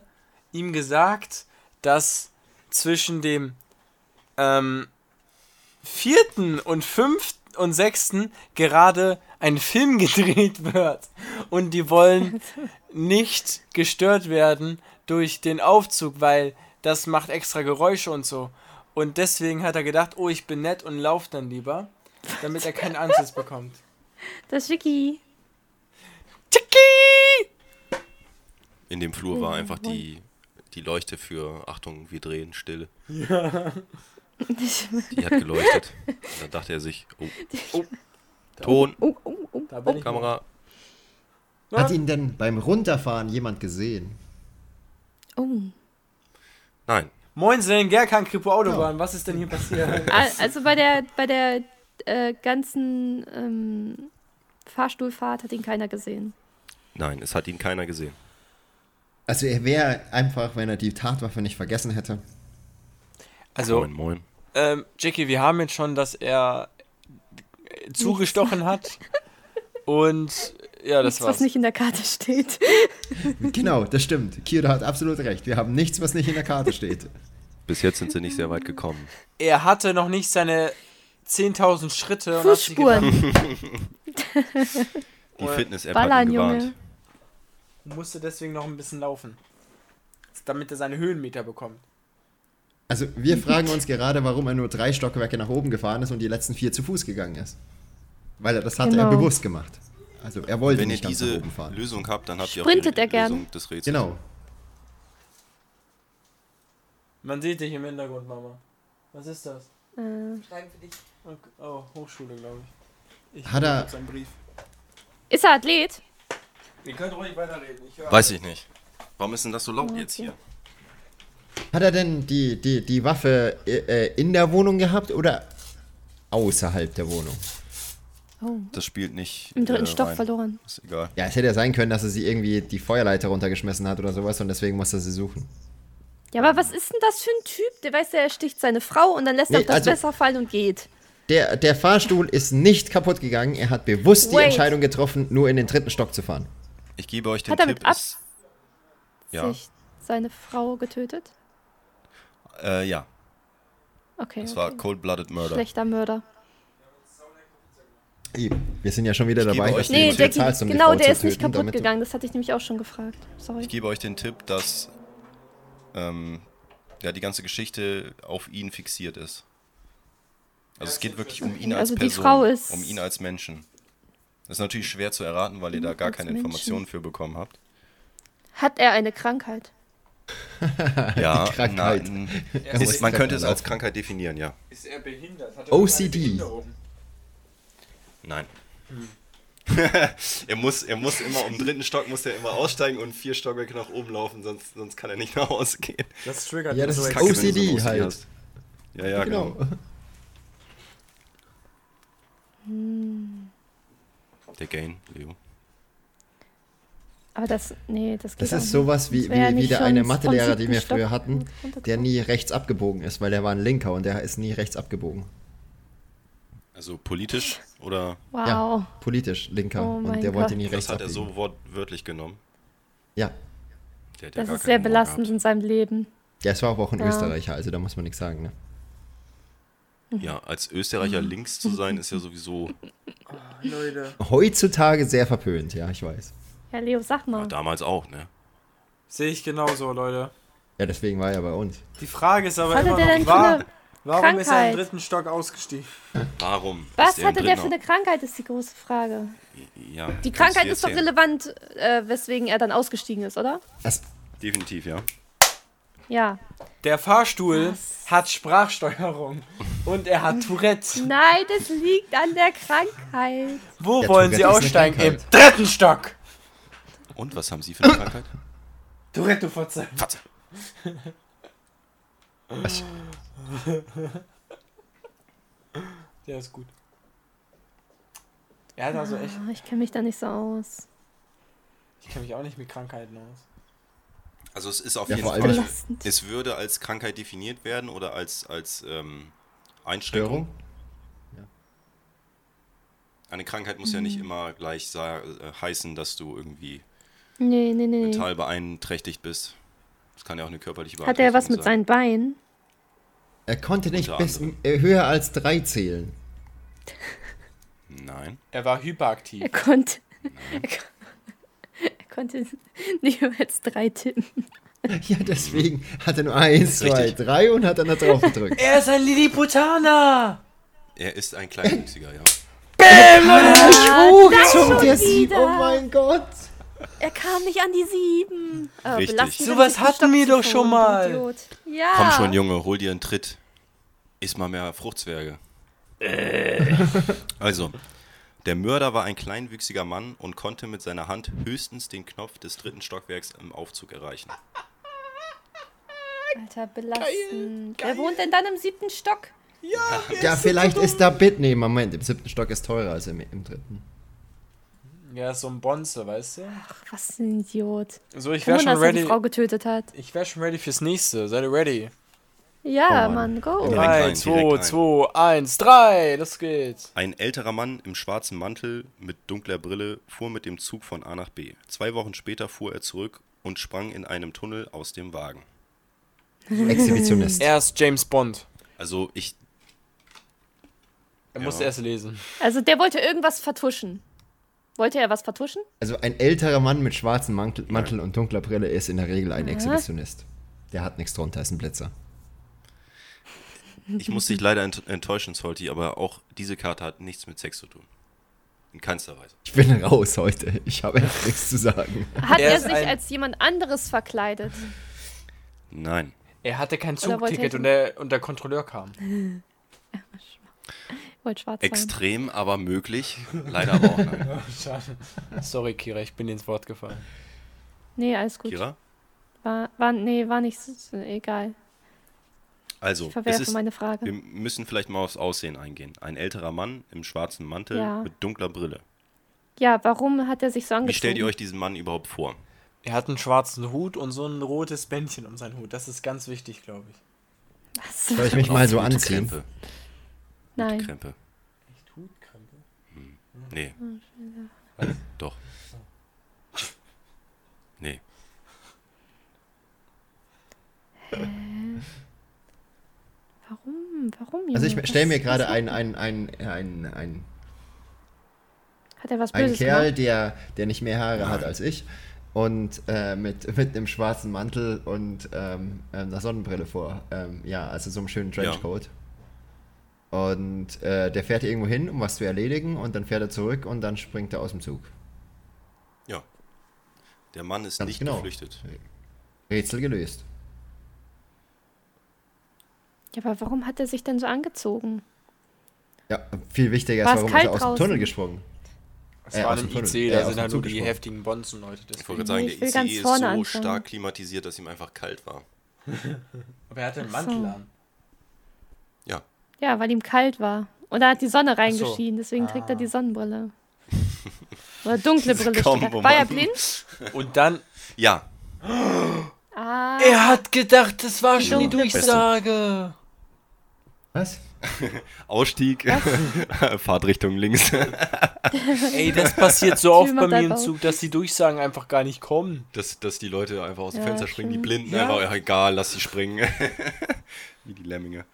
ihm gesagt, dass zwischen dem ähm, vierten und fünften und sechsten gerade ein Film gedreht wird. Und die wollen nicht gestört werden durch den Aufzug, weil das macht extra Geräusche und so. Und deswegen hat er gedacht, oh, ich bin nett und lauf dann lieber, damit er keinen Anschiss bekommt. Das ist Vicky. Tschicki! In dem Flur war einfach die, die Leuchte für Achtung, wir drehen, Stille. Die hat geleuchtet. Und dann dachte er sich, oh, Oh. Ton, Oh, oh, oh. Da bin ich Kamera. Hat ihn denn beim Runterfahren jemand gesehen? oh. Nein, Moinsen, Gerkan Kripo Autobahn, was ist denn hier passiert? Also bei der, bei der äh, ganzen ähm, Fahrstuhlfahrt hat ihn keiner gesehen. nein, es hat ihn keiner gesehen. Also er wäre einfach, wenn er die Tatwaffe nicht vergessen hätte. Also, Moin, moin. ähm, Jackie, wir haben jetzt schon, dass er zugestochen hat. Und ja, das Nichts, war's. was nicht in der Karte steht. Genau, das stimmt. Kira hat absolut recht. Wir haben nichts, was nicht in der Karte steht. Bis jetzt sind sie nicht sehr weit gekommen. Er hatte noch nicht seine 10.000 Schritte. Und hat Fußspuren. gedacht, Die Fitness-App hat Ballern, ihn gewarnt. Junge. Musste deswegen noch ein bisschen laufen. Damit er seine Höhenmeter bekommt. Also wir fragen uns gerade, warum er nur drei Stockwerke nach oben gefahren ist und die letzten vier zu Fuß gegangen ist. Weil er das hatte er Genau. bewusst gemacht. Also er wollte Wenn ihr nicht ganz nach diese oben fahren. Lösung habt, dann habt ihr Sprintet auch er die gern? Lösung des Rätsels. Genau. Man sieht dich im Hintergrund, Mama. Was ist das? Äh, Schreiben für dich. Okay. Oh, Hochschule, glaube ich. Ich Hat er- hab seinen Brief. ist er Athlet? Ihr könnt ruhig weiterreden. Ich höre. Weiß ich nicht. Warum ist denn das so laut Okay. jetzt hier? Hat er denn die, die, die Waffe äh, äh, in der Wohnung gehabt oder außerhalb der Wohnung? Oh, Das spielt nicht. im dritten äh, Stock rein. verloren. Ist egal. Ja, es hätte ja sein können, dass er sie irgendwie die Feuerleiter runtergeschmissen hat oder sowas und deswegen musste er sie suchen. Ja, aber was ist denn das für ein Typ? Der weiß, er sticht seine Frau und dann lässt er Nee, auf das also- Messer fallen und geht. Der, der Fahrstuhl ist nicht kaputt gegangen. Er hat bewusst die Wait. Entscheidung getroffen, nur in den dritten Stock zu fahren. Ich gebe euch den Hat er Tipp. mit Ist, ja. Sich seine Frau getötet? Äh, ja. Okay. Es okay. war Cold-Blooded Murder. Schlechter Mörder. Wir sind ja schon wieder Ich dabei, Nee, der, um die genau, der ist nicht töten, kaputt damit du- gegangen. Das hatte ich nämlich auch schon gefragt. Sorry. Ich gebe euch den Tipp, dass ähm, ja, die ganze Geschichte auf ihn fixiert ist. Also es geht wirklich um ihn als Also die Person, Frau ist- um ihn als Menschen. Das ist natürlich schwer zu erraten, weil ihr da gar keine Menschen. Informationen für bekommen habt. Hat er eine Krankheit? Ja, Krankheit. nein, Er ist, man könnte es als Krankheit definieren, ja. Ist er behindert? Hat OCD. irgendeine Behinderung? Nein. er, muss, er muss immer um dritten Stock muss er immer aussteigen und vier Stockwerke nach oben laufen, sonst, sonst kann er nicht nach Hause gehen. Das triggert Ja, mich das ist OCD so halt. Ja, ja, Genau. genau. Der Gain, Leo. Aber das, nee, das geht Das auch ist nicht. sowas wie, Das ja wie, wie der eine Mathelehrer, den wir Stock früher hatten, der nie rechts abgebogen ist, weil der war ein Linker und der ist nie rechts abgebogen. Also politisch oder Wow. Ja, politisch Linker Oh und der wollte Gott. nie das rechts hat er abbiegen. so wortwörtlich genommen? Ja, ja Das ist sehr Humor belastend gehabt. in seinem Leben. ja, es war aber auch ein Ja. Österreicher, also da muss man nichts sagen. Ne? Ja, als Österreicher Mhm. links zu sein, ist ja sowieso Leute. Heutzutage sehr verpönt, ja, ich weiß. Ja, Leo, sag mal. damals auch, ne? Sehe ich genauso, Leute. Ja, deswegen war er bei uns. Die Frage ist aber Was immer noch, war, warum ist er im Krankheit? dritten Stock ausgestiegen? Warum? Was er hatte der für eine Krankheit, ist die große Frage. Ja, Die Krankheit ist doch relevant, äh, weswegen er dann ausgestiegen ist, oder? Das, Definitiv, ja. Ja. Der Fahrstuhl hat Sprachsteuerung und er hat Tourette. Nein, das liegt an der Krankheit. Wo Der wollen Tourette Sie aussteigen? Im dritten Stock. Und was haben Sie für eine Krankheit? Tourette, du Fotze. Fatze. was, Der ist gut. Er hat also echt. Ah, Ich kenne mich da nicht so aus. Ich kenne mich auch nicht mit Krankheiten aus. Also es ist auf Ja, jeden Fall, Belastend. es würde als Krankheit definiert werden oder als, als ähm, Störung? Einschränkung. Eine Krankheit muss ja nicht immer gleich sa- äh, heißen, dass du irgendwie Nee, nee, nee. mental beeinträchtigt bist. Das kann ja auch eine körperliche Hat er was Beeinträchtigung mit seinen Beinen? er konnte nicht bis äh, höher als drei zählen. Nein. Er war hyperaktiv. Er konnte. Er, kon- er konnte nicht mehr als drei tippen. Ja, deswegen hat er nur eins, zwei, richtig. drei und hat dann da drauf gedrückt. Er ist ein Lilliputaner! Er ist ein Kleinwüchsiger, ja. Hoch das zum schon der wieder. oh mein Gott. Er kam nicht an die sieben. Äh, Richtig. Sowas hatten wir doch schon mal. Ja. Komm schon, Junge, hol dir einen Tritt. Iss mal mehr Fruchtzwerge. Also, der Mörder war ein kleinwüchsiger Mann und konnte mit seiner Hand höchstens den Knopf des dritten Stockwerks im Aufzug erreichen. Alter, belastend. Wer wohnt denn dann im siebten Stock? Ja, vielleicht ist da Bit. Nee, Moment, im siebten Stock ist teurer als im, im dritten. Ja, so ein Bonze, weißt du? Ach, was ein Idiot. So, ich wäre schon er die ready. Frau getötet hat. Ich wäre schon ready fürs nächste. Seid ihr ready? Ja, Oh Mann. Mann, go. Direkt 3, rein, 2, direkt rein. 2, 1, 3. Das geht. Ein älterer Mann im schwarzen Mantel mit dunkler Brille fuhr mit dem Zug von A nach B. Zwei Wochen später fuhr er zurück und sprang in einem Tunnel aus dem Wagen. Exhibitionist. Er ist James Bond. Also ich, Er Ja. musste erst lesen. Also der wollte irgendwas vertuschen. Wollte er was vertuschen? Also ein älterer Mann mit schwarzem Mantel, Mantel und dunkler Brille ist in der Regel ein Exhibitionist. Der hat nichts drunter, ist ein Blitzer. Ich muss dich leider ent enttäuschen, Salty, aber auch diese Karte hat nichts mit Sex zu tun. In keinster Weise. Ich bin raus heute. Ich habe echt nichts zu sagen. Hat Er er, sich ein- als jemand anderes verkleidet? Nein. Er hatte kein Zugticket und der, und der Kontrolleur kam. Wollte schwarz sein. Extrem, aber möglich. Leider aber auch nein. Schade. Sorry, Kira, ich bin ins Wort gefallen. Nee, alles gut. Kira? War, war, nee, war nicht so, egal. Also, Ich es verwerfe ist, meine Frage. wir müssen vielleicht mal aufs Aussehen eingehen. Ein älterer Mann im schwarzen Mantel Ja. mit dunkler Brille. Ja, warum hat er sich so angezogen? Wie stellt ihr euch diesen Mann überhaupt vor? Er hat einen schwarzen Hut und so ein rotes Bändchen um seinen Hut. Das ist ganz wichtig, glaube ich. Was? Soll ich mich mal so anziehen? Krempe. Nein. Krempe. Echt Hutkrempe? Nee. Doch. Nee. Warum? Warum? Also ich stelle mir gerade einen, einen, einen, einen, einen, Hat er was einen Böses Kerl, gemacht? der, der nicht mehr Haare hat als ich und äh, mit, mit einem schwarzen Mantel und ähm, einer Sonnenbrille vor. Ähm, ja, also so einem schönen Trenchcoat. Und äh, der fährt irgendwo hin, um was zu erledigen und dann fährt er zurück und dann springt er aus dem Zug. Ja. Der Mann ist Ganz nicht genau. geflüchtet. Rätsel gelöst. Ja, aber warum hat er sich denn so angezogen? Ja, viel wichtiger War ist, warum ist er aus dem draußen? Tunnel gesprungen. Es Äh, war aus ein dem Tunnel. IC, Äh, da sind dem halt nur die heftigen Bonzen-Leute. Ich wollte sagen, Nee, der ICE ist so anfangen. stark klimatisiert, dass ihm einfach kalt war. Aber er hatte einen so. Mantel an. Ja. Ja, weil ihm kalt war. Und da hat die Sonne so. reingeschienen, deswegen trägt er Ah. die Sonnenbrille. Oder dunkle Brille. Kombo. War er blind? Und dann, Ja. Ah. er hat gedacht, das war schon die dunkle Brille. Durchsage. Was? Ausstieg. Fahrtrichtung links. Ey, das passiert so oft bei mir im Zug, dass die Durchsagen einfach gar nicht kommen. dass, dass die Leute einfach aus dem Ja, Fenster springen, die stimmt. Blinden Ja. einfach, egal, lass sie springen. Wie die Lemminge.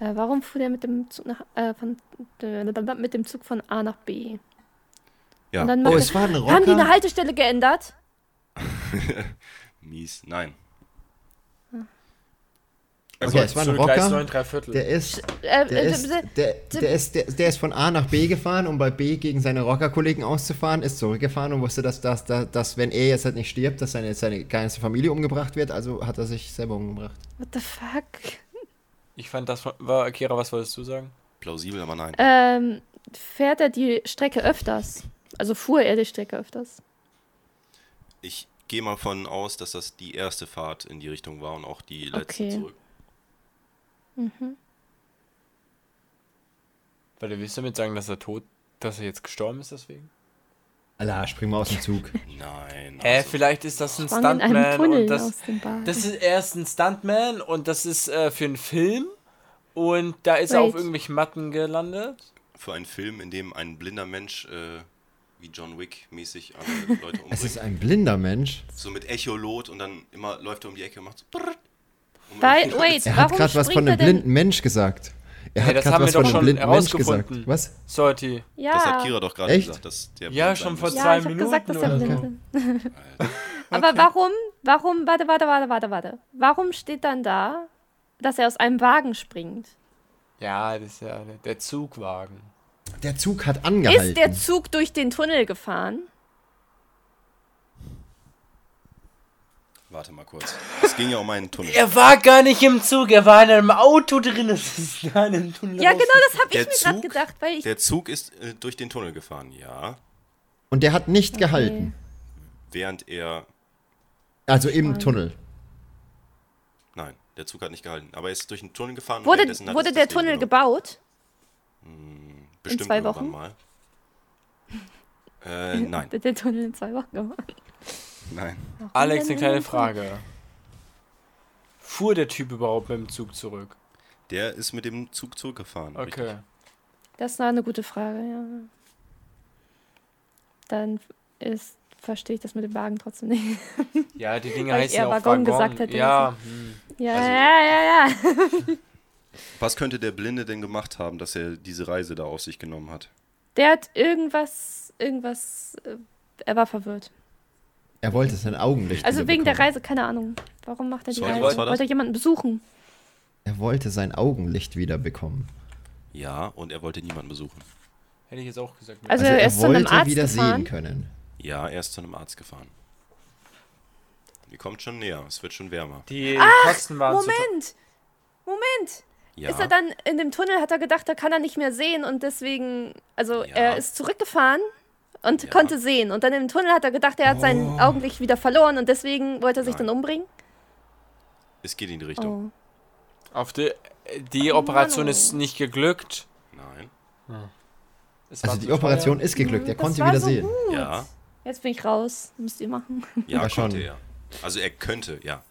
Äh, warum fuhr der mit dem Zug nach, äh, von, äh, mit dem Zug von A nach B? Ja. Und dann Oh, es war ein er, haben die eine Rocker. Haltestelle geändert? Mies. Nein. Okay, es war ein Rocker. 9, 3 Viertel. Der ist, der ist, der, der, ist, der, der ist von A nach B gefahren, um bei B gegen seine Rockerkollegen auszufahren, ist zurückgefahren und wusste, dass, dass, dass, dass wenn er jetzt halt nicht stirbt, dass seine, seine ganze Familie umgebracht wird, also hat er sich selber umgebracht. What the fuck? Ich fand das war Akira, was wolltest du sagen? Plausibel, aber nein. Ähm, fährt er die Strecke öfters? Also fuhr er die Strecke öfters? Ich gehe mal von aus, dass das die erste Fahrt in die Richtung war und auch die letzte Okay. zurück. Weil du willst damit sagen, dass er tot, dass er jetzt gestorben ist deswegen? Allah, spring mal aus dem Zug. Nein. Hä, also, vielleicht ist das ein Sprang Stuntman und das, das ist erst ein Stuntman und das ist äh, für einen Film und da ist er Wait. auf irgendwelchen Matten gelandet. für einen Film, in dem ein blinder Mensch äh, wie John Wick mäßig andere Leute Es ist umbringt. ein blinder Mensch. So mit Echolot und dann immer läuft er um die Ecke und macht so. brrrt. Weil, wait, Er hat gerade was von einem blinden Mensch gesagt. Er Hey, hat gerade was von doch einem schon blinden Mensch gesagt. Was? Sorti. Ja, Das hat Kira doch gerade Echt? gesagt, dass der Ja, blind schon vor zwei ja, ich habe gesagt, dass er Minuten blind ist. Aber warum, warum, warte, warte, warte, warte, warte. Warum steht dann da, dass er aus einem Wagen springt? Ja, das ist ja der, der Zugwagen. Der Zug hat angehalten. Ist der Zug durch den Tunnel gefahren? Warte mal kurz. Es ging ja um einen Tunnel. Er war gar nicht im Zug, er war in einem Auto drin. Das ist nicht im Tunnel. Ja, genau, das habe ich Der mir gerade gedacht, weil ich. Der Zug ist äh, durch den Tunnel gefahren, ja. Und der hat nicht gehalten. Während er. Also im Tunnel. Nein, der Zug hat nicht gehalten. Aber er ist durch den Tunnel gefahren. und Wurde, wurde es der Tunnel genommen. gebaut? Bestimmt zwei irgendwann Wochen? mal. Äh, nein, Wird der Tunnel in zwei Wochen gemacht? Nein. Alex, eine kleine Frage. Fuhr der Typ überhaupt mit dem Zug zurück? Der ist mit dem Zug zurückgefahren. Okay. richtig. Das war eine gute Frage, ja. Dann ist, verstehe ich das mit dem Wagen trotzdem nicht. Ja, die Dinge Weil ich heißen eher ja auch Waggon Waggon. gesagt hätte, Ja, hm. Ja, Also- ja, ja, ja. Was könnte der Blinde denn gemacht haben, dass er diese Reise da auf sich genommen hat? Der hat irgendwas irgendwas. Äh, er war verwirrt. Er wollte sein Augenlicht Also wegen der. Reise, keine Ahnung. Warum macht er die Sorry, Reise? Wollte er jemanden besuchen? Er wollte sein Augenlicht wieder bekommen. Ja, und er wollte niemanden besuchen. Hätte ich jetzt auch gesagt. Also, Also, er er ist zu einem wollte Arzt wieder gefahren. sehen können. Ja, er ist zu einem Arzt gefahren. Die kommt schon näher, es wird schon wärmer. die Kosten waren zu Moment! Moment! Ja, Ist er dann in dem Tunnel, hat er gedacht, da kann er nicht mehr sehen und deswegen, also Ja. er ist zurückgefahren und Ja. konnte sehen. Und dann im Tunnel hat er gedacht, er hat sein Augenlicht wieder verloren und deswegen wollte er sich Nein. dann umbringen. es geht in die Richtung. Oh. Auf die, die Oh, Operation Mano. ist nicht geglückt. Nein. War Also die Operation teuer. ist geglückt, er Das konnte wieder so sehen. Gut. Ja, Jetzt bin ich raus. Müsst ihr machen. ja, Ja, schon. konnte er. Also er könnte, ja.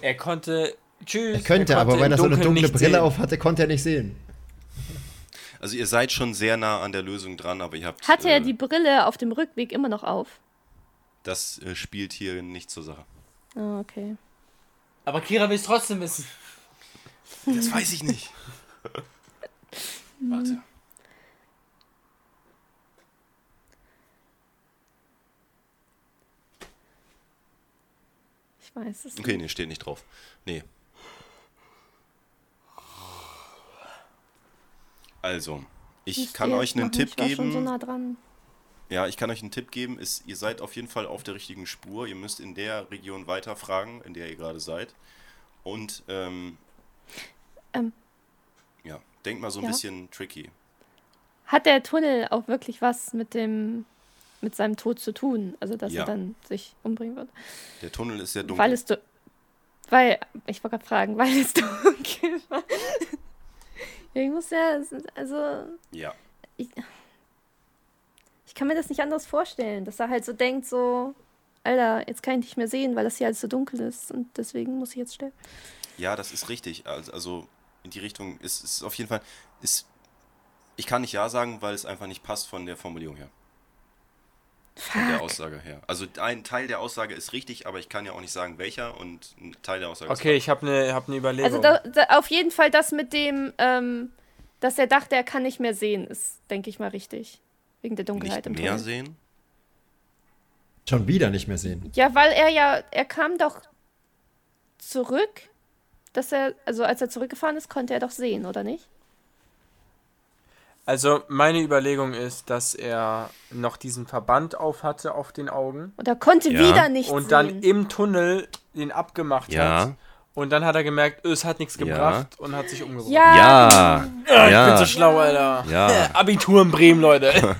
Er konnte. Tschüss. Er könnte, aber konnte weil im er so eine dunkle Brille sehen. auf hatte, konnte er nicht sehen. Also ihr seid schon sehr nah an der Lösung dran, aber ihr habt. Hatte äh, er die Brille auf dem Rückweg immer noch auf? Das äh, spielt hier nicht zur Sache. Ah, okay. Aber Kira will es trotzdem wissen. Das weiß ich nicht. Warte. Ich weiß es. Okay, nee, steht nicht drauf. Nee. Also, ich Müsst kann euch einen machen. Tipp war Schon so geben. nah dran. Ja, ich kann euch einen Tipp geben. Ist, ihr seid auf jeden Fall auf der richtigen Spur. Ihr müsst in der Region weiterfragen, in der ihr gerade seid. Und, ähm, Ähm. ja, denkt mal so ein Ja. bisschen tricky. Hat der Tunnel auch wirklich was mit dem mit seinem Tod zu tun? Also dass Ja. er dann sich umbringen wird? Der Tunnel ist sehr dunkel. Weil es du weil ich wollte gerade fragen, weil es dunkel war. Ich muss ja also ja. ich, ich kann mir das nicht anders vorstellen, dass er halt so denkt so Alter, jetzt kann ich nicht mehr sehen, weil das hier alles so dunkel ist und deswegen muss ich jetzt sterben. Ja, das ist richtig. Also- Also in die Richtung ist es auf jeden Fall. Ist, ich kann nicht ja sagen, weil es einfach nicht passt von der Formulierung her. Von der Fuck. Aussage her. Also ein Teil der Aussage ist richtig, aber ich kann ja auch nicht sagen, welcher und ein Teil der Aussage Okay, ich habe eine hab ne Überlegung. Also da, da, auf jeden Fall das mit dem, ähm, dass er dachte, er kann nicht mehr sehen, ist, denke ich mal, richtig. Wegen der ist Dunkelheit nicht im mehr Tunnel. sehen. Schon wieder nicht mehr sehen. Ja, weil er ja, er kam doch zurück, dass er, also als er zurückgefahren ist, konnte er doch sehen, oder nicht? Also meine Überlegung ist, dass er noch diesen Verband auf hatte auf den Augen Und er konnte Ja. wieder nicht und sehen. dann im Tunnel den abgemacht Ja. hat. Und dann hat er gemerkt, es hat nichts Ja. gebracht und hat sich umgebracht. ja, Ja, Ah, ich ja. bin so schlau, Alter. Ja. Abitur in Bremen, Leute.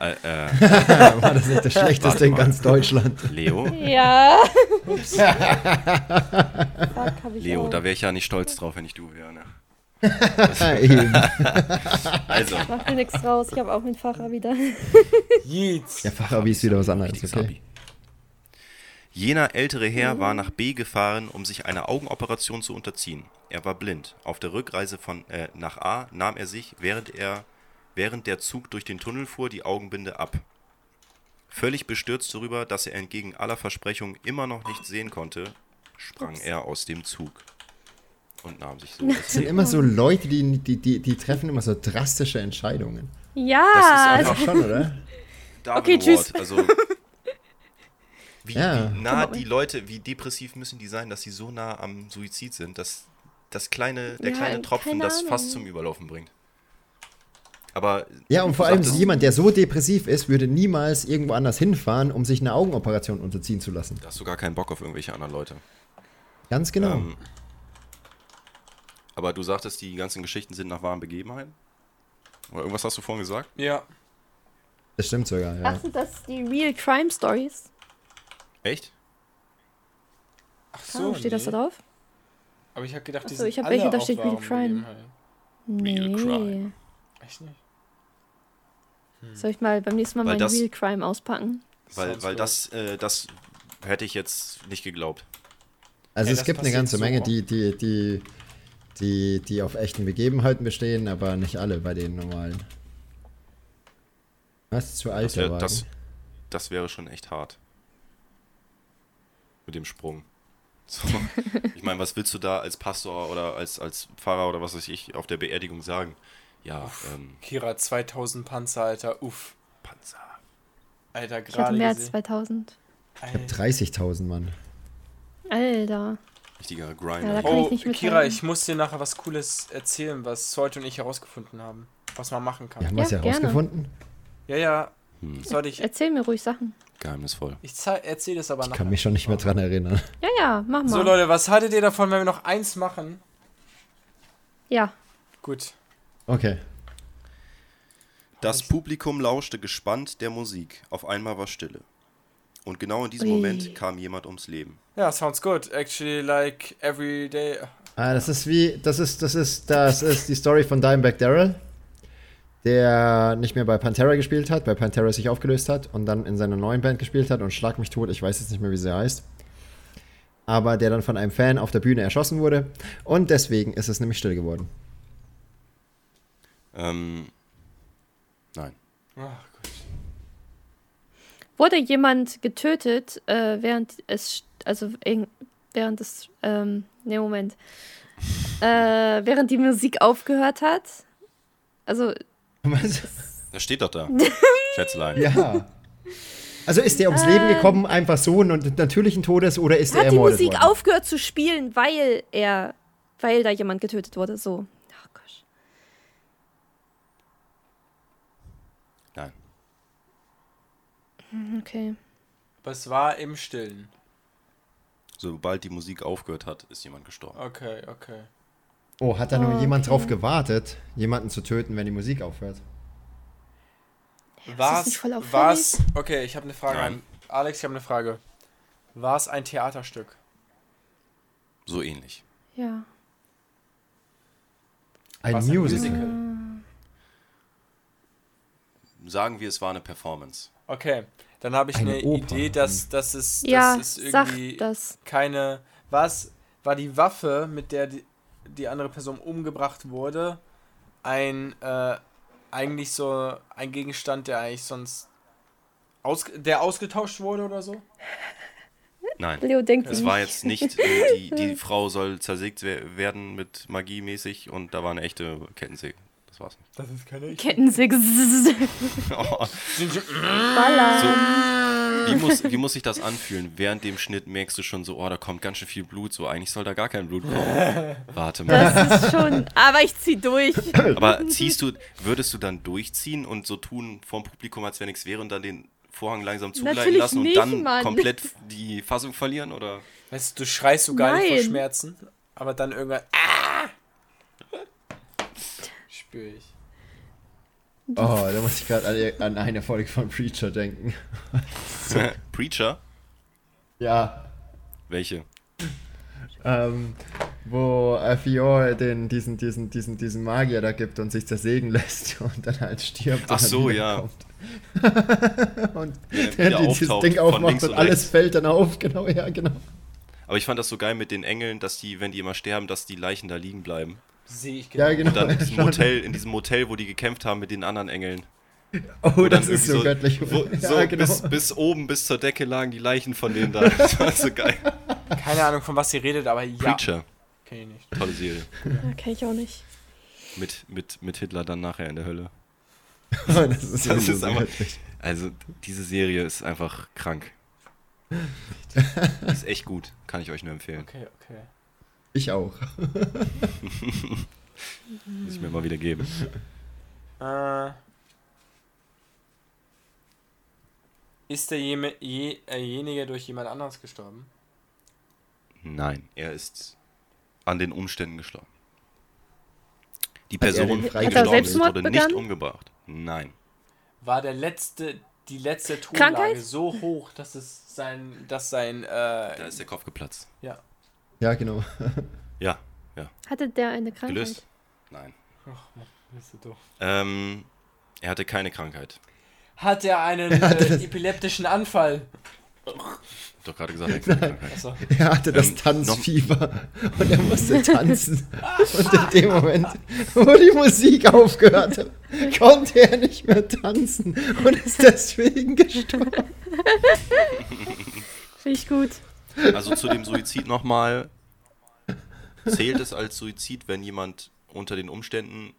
Äh, äh, War das nicht das schlechteste in ganz Deutschland? Leo, Ja. Fuck, hab ich Leo, auch. da wäre ich ja nicht stolz drauf, wenn ich du wäre. Ne? Eben. Also, Mach mir nichts raus, ich habe auch einen Facher wieder. Jeez. Der Fachabi ist wieder was anderes, okay. Abi. Jener ältere Herr war nach B gefahren, um sich einer Augenoperation zu unterziehen. Er war blind. Auf der Rückreise von äh, nach A nahm er sich, während er während der Zug durch den Tunnel fuhr, die Augenbinde ab. Völlig bestürzt darüber, dass er entgegen aller Versprechungen immer noch nichts sehen konnte, sprang Ups. er aus dem Zug und nahm sich so Das sind immer so Leute, die, die, die, die treffen immer so drastische Entscheidungen. Ja, Das ist einfach- Schon, oder? Darwin Okay, tschüss. Award, Also, wie, Ja. wie nah die Leute, wie depressiv müssen die sein, dass sie so nah am Suizid sind, dass das kleine, der Ja, kleine Tropfen das fast zum Überlaufen bringt. Aber Ja, und vor allem sagtest- jemand, der so depressiv ist, würde niemals irgendwo anders hinfahren, um sich eine Augenoperation unterziehen zu lassen. Da hast du gar keinen Bock auf irgendwelche anderen Leute. Ganz genau. Ähm, aber du sagtest, die ganzen Geschichten sind nach wahren Begebenheiten? Oder irgendwas hast du vorhin gesagt? Ja. das stimmt sogar, ja. ach, sind das die Real Crime Stories? Echt? Ach So, steht das da nee. drauf? Aber ich habe gedacht, die Ach so, sind ich hab alle welche, da steht Real Crime. Begebenheiten. Real Crime. Echt nicht? Soll ich mal beim nächsten Mal Weil meinen das- Real Crime auspacken? Weil, Sounds weil das, äh, das hätte ich jetzt nicht geglaubt. Also Ja, es gibt eine ganze so Menge, die, die, die, die, die auf echten Begebenheiten bestehen, aber nicht alle bei den normalen. Was zu alt Das, wär, das, das wäre schon echt hart. Mit dem Sprung. So. Ich meine, was willst du da als Pastor oder als, als Pfarrer oder was weiß ich auf der Beerdigung sagen? Ja, ähm, Kira 2000 Panzer, Alter. Uff. Panzer, Alter, Ich hatte gerade mehr als gesehen. 2000. Ich habe Alter. 30.000, Mann. Alter. Richtiger Ja, Grinder. da kann Oh, ich Kira, ich muss dir nachher was Cooles erzählen, was Sollte und ich herausgefunden haben. Was man machen kann. Wir haben was Ja, gerne. herausgefunden. Ja, ja. Hm, ich. Erzähl mir ruhig Sachen. geheimnisvoll. Ich erzähle das aber Ich nachher. kann mich schon nicht mehr dran erinnern. Ja, ja, mach mal. So, Leute, was haltet ihr davon, wenn wir noch eins machen? Ja. Gut. Okay. Das Publikum lauschte gespannt der Musik. Auf einmal war Stille. Und genau in diesem Ui. Moment kam jemand ums Leben. Ja, sounds good. Actually, like every day. Ah, das ist wie, das ist, das ist, das ist die Story von Dimebag Daryl, der nicht mehr bei Pantera gespielt hat, bei Pantera sich aufgelöst hat und dann in seiner neuen Band gespielt hat und Schlag mich tot, ich weiß jetzt nicht mehr, wie sie heißt. Aber der dann von einem Fan auf der Bühne erschossen wurde und deswegen ist es nämlich still geworden. Ähm, nein. Ach Gott. Wurde jemand getötet, äh, während es, also in- während es, ähm, ne Moment, äh, während die Musik aufgehört hat? Also, Was? Das steht doch da. Schätzelein. Ja. Also ist der ums Leben gekommen, einfach so und natürlichen Todes oder ist er hat die ermordet Musik worden? aufgehört zu spielen, weil er, weil da jemand getötet wurde, so. Ach Gott. Nein. Hm, Okay. Aber es war im Stillen. Sobald die Musik aufgehört hat, ist jemand gestorben. Okay, okay. Oh, hat da nur jemand okay. drauf gewartet, jemanden zu töten, wenn die Musik aufhört? nicht voll auffällig? Was? Okay, ich habe eine Frage Nein. an Alex. Ich habe eine Frage. War es ein Theaterstück? So ähnlich. Ja. Ein Was Musical. Sagen wir, es war eine Performance. Okay, dann habe ich Eine eine, Oper. Idee, dass, dass es, Ja, dass es irgendwie das. keine. Was war die Waffe, mit der die, die andere Person umgebracht wurde, ein äh, eigentlich so ein Gegenstand, der eigentlich sonst aus, der ausgetauscht wurde oder so? Nein. Leo denkt Es war jetzt nicht, äh, die, die Frau soll zersägt wer- werden mit Magie mäßig und da war eine echte Kettensäge. Das war's nicht. Das ist keine Kettensäge. Oh, Ballern. wie, muss, wie muss sich das anfühlen? Während dem Schnitt merkst du schon so, oh, da kommt ganz schön viel Blut. So, eigentlich soll da gar kein Blut kommen. Warte mal. Das ist schon. Aber ich zieh durch. Aber ziehst du, würdest du dann durchziehen und so tun vorm Publikum, als wenn nichts wäre und dann den Vorhang langsam zugleiten Natürlich lassen und nicht, dann Mann. komplett die Fassung verlieren? Oder? Weißt du, du schreist so gar nicht vor Nein. Schmerzen, aber dann irgendwann. Ah! Spür ich. Oh, da muss ich gerade an, an eine Folge von Preacher denken. Preacher? Ja, Welche? ähm, wo äh, Fior den, diesen, diesen, diesen, diesen Magier da gibt und sich zersägen lässt und dann halt stirbt. Ach so, ja. und Ja, der dieses auftaucht Ding von aufmacht links und und alles rechts. fällt dann auf, genau, ja, genau. Aber ich fand das so geil mit den Engeln, dass die, wenn die immer sterben, dass die Leichen da liegen bleiben. Sehe ich genau. Ja, genau. Und dann in diesem schon. Motel, in diesem Motel, wo die gekämpft haben mit den anderen Engeln. Oh, das ist so göttlich. Wo, ja, so genau. bis, bis oben, bis zur Decke lagen die Leichen von denen da. Das war so geil. Keine Ahnung, von was ihr redet, aber ja. Preacher, Kenn ich nicht. tolle Serie. Ja, kenn ich auch nicht. Mit, mit, mit Hitler dann nachher in der Hölle. das ist, Das so ist einfach-. Also, diese Serie ist einfach krank. Die ist echt gut, kann ich euch nur empfehlen. Okay, okay. Ich auch. Muss ich mir mal wieder geben. Äh, ist derjenige je, derjenige durch jemand anderes gestorben? Nein, er ist an den Umständen gestorben. Die Hat er Person, die freigesprochen? gestorben ist, wurde nicht begangen? umgebracht. Nein. War der letzte, die letzte Tonlage Krankheit? so hoch, dass es sein, dass sein, Da äh, ist der Kopf geplatzt. ja. Ja, genau. Ja, Hatte der eine Krankheit? gelöst? Nein. Ach, Mann, bist du doof. Ähm, er hatte keine Krankheit. Hat er einen äh, epileptischen Anfall? Hab Doch gerade gesagt, er. Er hatte das Ähm, Tanzfieber und er musste tanzen. Und in dem Moment, wo die Musik aufgehört hat, konnte er nicht mehr tanzen und ist deswegen gestorben. Finde ich gut. Also zu dem Suizid nochmal. Zählt es als Suizid, wenn jemand unter den Umständen,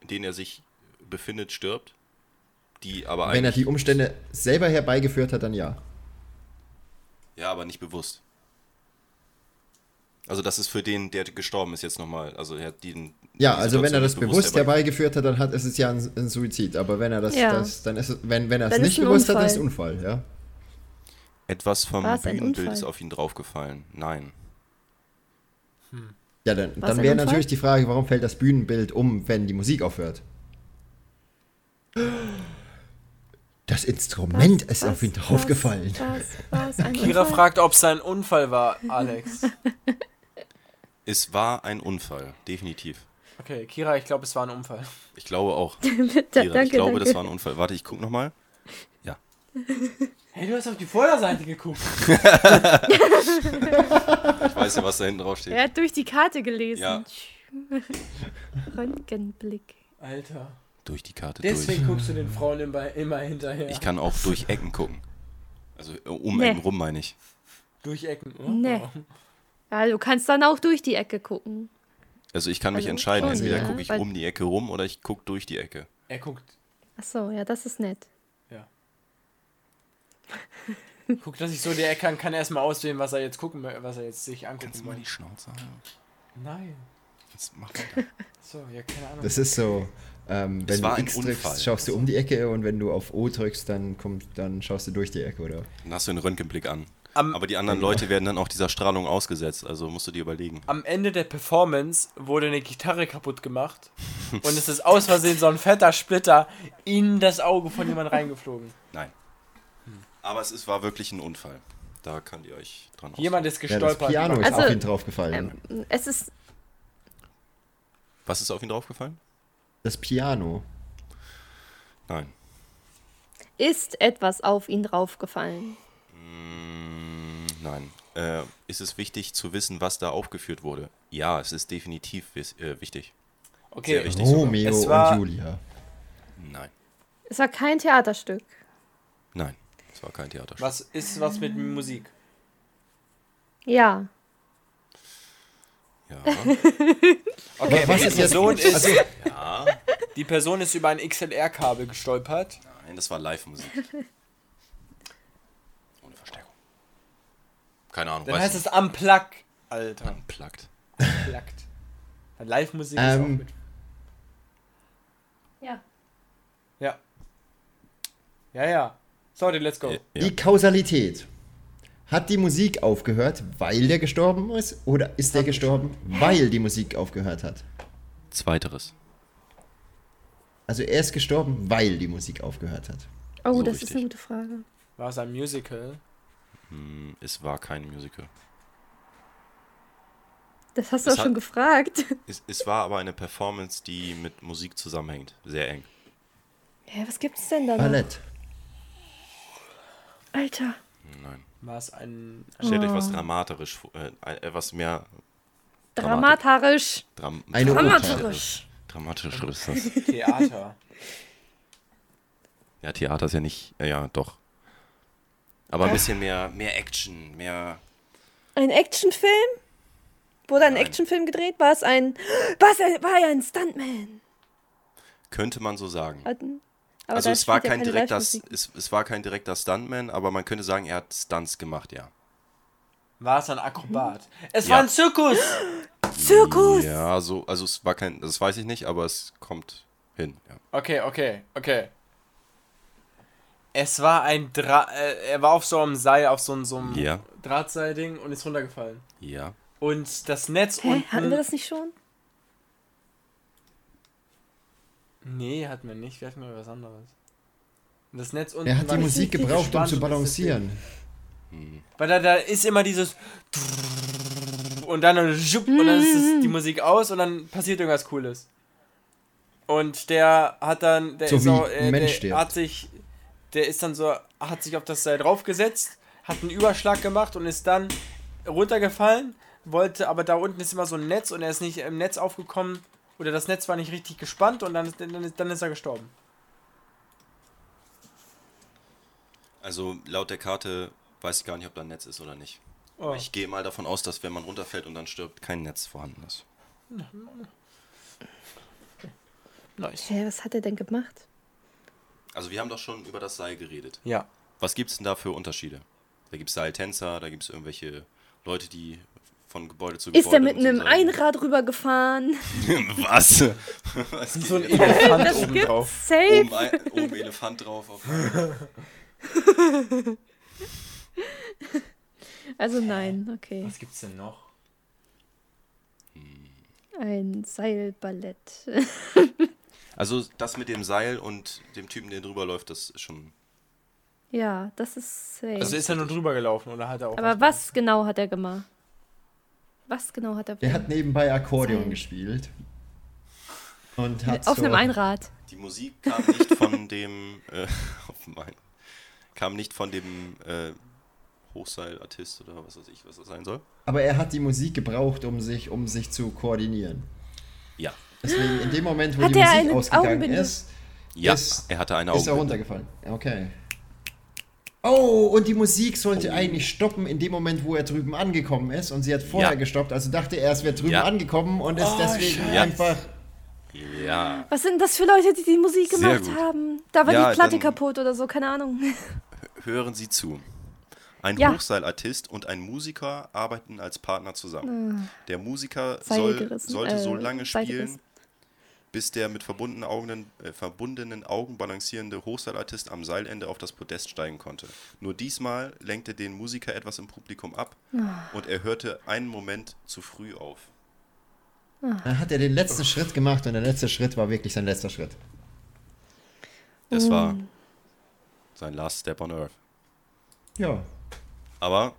in denen er sich befindet, stirbt? die aber Wenn er die Umstände selber herbeigeführt hat, dann ja. Ja, aber nicht bewusst. Also das ist für den, der gestorben ist jetzt nochmal. Also er hat den. Ja, die also wenn er das bewusst herbei- herbeigeführt hat, dann hat ist es ja ein, ein Suizid. Aber wenn er das, Ja. das dann ist es, wenn, wenn er es nicht bewusst hat, dann Unfall. ist es Unfall, ja. Etwas vom Bühnenbild ist auf ihn draufgefallen. Nein. Ja, dann, dann wäre natürlich die Frage, warum fällt das Bühnenbild um, wenn die Musik aufhört? Das Instrument ist auf ihn draufgefallen. Was, was, Kira Unfall? fragt, ob es ein Unfall war, Alex. Es war ein Unfall, definitiv. Okay, Kira, ich glaube, es war ein Unfall. Ich glaube auch. Kira, danke, ich glaube, danke. das war ein Unfall. Warte, ich guck nochmal. Ja. Hey, du hast auf die Vorderseite geguckt. Ich weiß ja, was da hinten drauf steht. Er hat durch die Karte gelesen. Ja. Röntgenblick. Alter. Durch die Karte Deswegen durch. guckst du den Frauen immer, immer hinterher. Ich kann auch durch Ecken gucken. Also um Nee. Ecken rum, meine ich. Durch Ecken. Oh. Nee. Ja, du kannst dann auch durch die Ecke gucken. Also ich kann mich Also entscheiden, schon, entweder ja. gucke ich um die Ecke rum oder ich gucke durch die Ecke. Er guckt. Ach so, ja, das ist nett. Ja. Guckt er sich so die Ecke an, kann erstmal auswählen, was er jetzt gucken, was er jetzt sich angucken Kannst du mal die Schnauze halten? Nein. Jetzt mach weiter. So, ja, keine Ahnung. Das ist so, ähm, wenn war du X Unfall. drückst, schaust du um die Ecke und wenn du auf O drückst, dann kommt, dann schaust du durch die Ecke, oder? Dann hast du einen Röntgenblick an. Am- Aber die anderen Leute werden dann auch dieser Strahlung ausgesetzt, also musst du dir überlegen. Am Ende der Performance wurde eine Gitarre kaputt gemacht und es ist aus Versehen so ein fetter Splitter in das Auge von jemandem reingeflogen. Nein. Aber es ist, war wirklich ein Unfall. Da könnt ihr euch dran Jemand ist Ja, das gestolpert. Piano ist Also, auf ihn draufgefallen. Ähm, es ist. Was ist auf ihn draufgefallen? das Piano. Nein. Ist etwas auf ihn draufgefallen? Mm, nein. Äh, ist es wichtig zu wissen, was da aufgeführt wurde? Ja, es ist definitiv äh, wichtig. Sehr Okay, wichtig. sogar. Romeo Es war- und Julia. Nein. Es war kein Theaterstück. Nein. Es war kein Theaterstück. was ist was mit Musik? Ja. Ja. Okay, Was die Person ist, also- ja. die Person ist über ein XLR-Kabel gestolpert. Nein, das war Live-Musik. Ohne Verstärkung. Keine Ahnung. Dann heißt nicht. es am Plug. Alter, Unplugged. pluggt. Live-Musik ist auch Ähm, mit. Ja. Ja. Ja, ja. Sorry, let's go. Ja. Die Kausalität. Hat die Musik aufgehört, weil der gestorben ist? Oder ist der gestorben, weil die Musik aufgehört hat? Zweiteres. Also er ist gestorben, weil die Musik aufgehört hat. Oh, So das ist richtig. eine gute Frage. War es ein Musical? Hm, es war kein Musical. Das hast du Es auch hat- schon gefragt. Es, es war aber eine Performance, die mit Musik zusammenhängt. Sehr eng. Hä, was gibt's denn da noch? Alter. Nein. War es ein. Stellt euch Oh. was dramatisch vor. Äh, etwas mehr Dramatarisch. Dram Eine Dramatarisch. Dramatisch ist das. Theater. Ja, Theater ist ja nicht. Ja, ja, doch. Aber ein bisschen mehr, mehr Action, mehr. Ein Actionfilm? Wurde ein Nein. Actionfilm gedreht? War es ein. Was? War er ein Stuntman? Könnte man so sagen. Hatten- Aber also es war kein direkter, es, es war kein direkter Stuntman, aber man könnte sagen, er hat Stunts gemacht, ja. War es ein Akrobat? Es Ja. war ein Zirkus! Zirkus! Ja, so, also es war kein, das weiß ich nicht, aber es kommt hin, ja. Okay, okay, okay. Es war ein Dra äh, er war auf so einem Seil, auf so einem, so einem Ja. Drahtseilding und ist runtergefallen. Ja. Und das Netz Hä, unten. hatten wir das nicht schon? Nee, hatten wir nicht. Wir hatten mal was anderes. Das Netz unten. Er hat die Musik gebraucht, um zu balancieren. deswegen- Weil da, da ist immer dieses. Und dann, und dann ist es die Musik aus und dann passiert irgendwas Cooles. Und der hat dann. Der So ist wie auch, ein äh, Mensch der stirbt. hat sich. Der ist dann so. Hat sich auf das Seil draufgesetzt, hat einen Überschlag gemacht und ist dann runtergefallen. Wollte, aber da unten ist immer so ein Netz und er ist nicht im Netz aufgekommen. Oder das Netz war nicht richtig gespannt und dann ist, dann ist, dann ist er gestorben. Also laut der Karte weiß ich gar nicht, ob da ein Netz ist oder nicht. Oh. Ich gehe mal davon aus, dass wenn man runterfällt und dann stirbt, kein Netz vorhanden ist. Nice. Hä, was hat er denn gemacht? Also wir haben doch schon über das Seil geredet. Ja. Was gibt es denn da für Unterschiede? Da gibt es Seiltänzer, da gibt es irgendwelche Leute, die von Gebäude zu Gebäude... Ist er mit einem Einrad rübergefahren? Was? Was So ein? Elefant Das oben gibt's drauf. safe. Oben, ein, oben Elefant drauf. Auf Also nein, okay. Was gibt's denn noch? Ein Seilballett. also das mit dem Seil und dem Typen, der drüber läuft, das ist schon... ja, das ist safe. Also ist er nur drüber gelaufen oder hat er auch Aber was genau hat er gemacht? Was genau hat er Der hat nebenbei Akkordeon Seil. gespielt. Und hat auf so, einem Einrad? Die Musik kam nicht von dem... Äh, auf mein, kam nicht von dem äh, Hochseilartist oder was weiß ich, was das sein soll. Aber er hat die Musik gebraucht, um sich, um sich zu koordinieren. Ja. Deswegen in dem Moment, wo Hat die er Musik ausgegangen Augenbinde? ist, Ja, Ist- er hatte eine ist er Augenbinde. runtergefallen. Okay. Oh, und die Musik sollte Oh. eigentlich stoppen in dem Moment, wo er drüben angekommen ist. Und sie hat vorher Ja. gestoppt. Also dachte er, es wäre drüben Ja. angekommen und ist deswegen Ja. einfach. Ja. Was sind das für Leute, die die Musik gemacht haben? Da war Ja, die Platte kaputt oder so, keine Ahnung. Hören Sie zu. Ein Ja. Hochseilartist und ein Musiker arbeiten als Partner zusammen. Der Musiker soll, sollte so äh, lange Seil spielen. Bis der mit verbundenen Augen, äh, verbundenen Augen balancierende Hochseilartist am Seilende auf das Podest steigen konnte. Nur diesmal lenkte den Musiker etwas im Publikum ab Ah. und er hörte einen Moment zu früh auf. Dann hat er den letzten Schritt gemacht und der letzte Schritt war wirklich sein letzter Schritt. Das war Oh. sein Last Step on Earth. Ja. Aber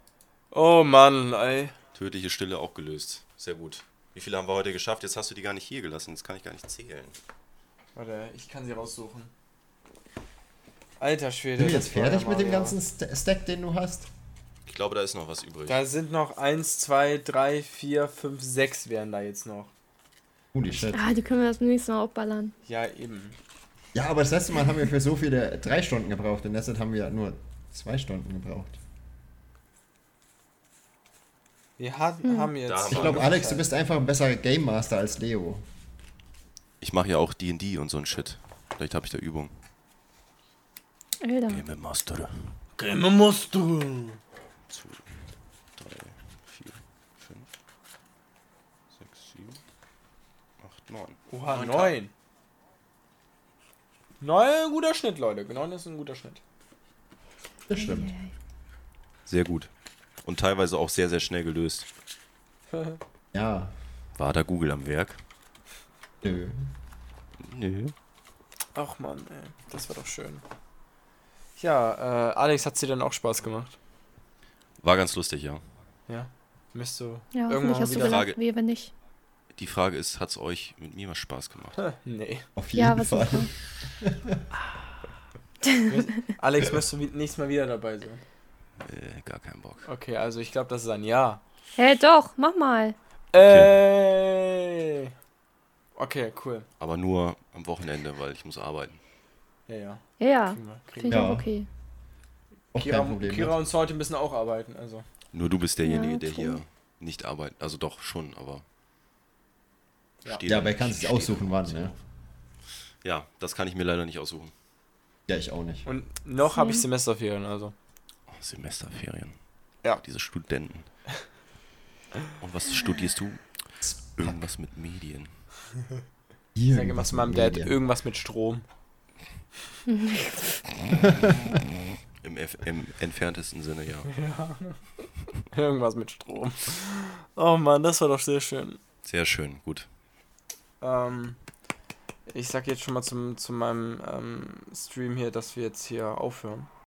Oh Mann, ey. tödliche Stille auch gelöst. Sehr gut. Wie viele haben wir heute geschafft? Jetzt hast du die gar nicht hier gelassen. Jetzt kann ich gar nicht zählen. Warte, ich kann sie raussuchen. Alter Schwede. Sind wir jetzt fertig mit dem ganzen St Stack, den du hast? Ich glaube, da ist noch was übrig. Da sind noch 1, 2, 3, 4, 5, 6 wären da jetzt noch. Holy shit. Ah, die können wir das nächste Mal aufballern. Ja, eben. Ja, aber das letzte Mal haben wir für so viele drei Stunden gebraucht und deshalb haben wir nur zwei Stunden gebraucht. Wir haben, Hm. haben jetzt. Da haben Ich glaube, Alex, du bist einfach ein besserer Game Master als Leo. Ich mache ja auch D&D und so ein Shit. Vielleicht habe ich da Übung. Alter. Game Master. Musst du. 2, 3, 4, 5, 6, 7, 8, 9. Oha, Neun 9. 9, guter Schnitt, Leute. 9 ist ein guter Schnitt. Das stimmt. Sehr gut. Und teilweise auch sehr, sehr schnell gelöst. Ja. War da Google am Werk? Nö. Nö. Ach man, ey. Das war doch schön. Ja, äh, Alex, hat dir denn auch Spaß gemacht? War ganz lustig, ja. Ja. Müsst du Ja, irgendwann hast du wieder. Frage. gelacht, wir wenn nicht. Die Frage ist, hat es euch mit mir was Spaß gemacht? nee. Auf jeden Ja, was Fall. Alex, müsst du wie- nächstes Mal wieder dabei sein. Äh, gar keinen Bock. Okay, also ich glaube, das ist ein Ja. Hä, doch, mach mal. Ey. Okay, cool. Aber nur am Wochenende, weil ich muss arbeiten. Ja, ja. Ja, ja. Kriegen wir. Kriegen Finde ich. Ja. auch okay. Auch Kira, kein Problem. Kira mit. und Salty müssen auch arbeiten, also. Nur du bist derjenige, Ja, der hier nicht arbeitet. Also doch schon, aber. Ja. steht Ja, da aber er kann sich aussuchen, wann, ne? Ja, das kann ich mir leider nicht aussuchen. Ja, ich auch nicht. Und noch habe ich. Semesterferien, also. Semesterferien. Ja. Diese Studenten. Und was studierst du? Irgendwas mit Medien. Ich sage immer zu meinem Dad, irgendwas mit Strom. Im, F Im entferntesten Sinne, ja. Irgendwas mit Strom. Oh Mann, das war doch sehr schön. Sehr schön, gut. Ähm, ich sag jetzt schon mal zum, zu meinem ähm, Stream hier, dass wir jetzt hier aufhören.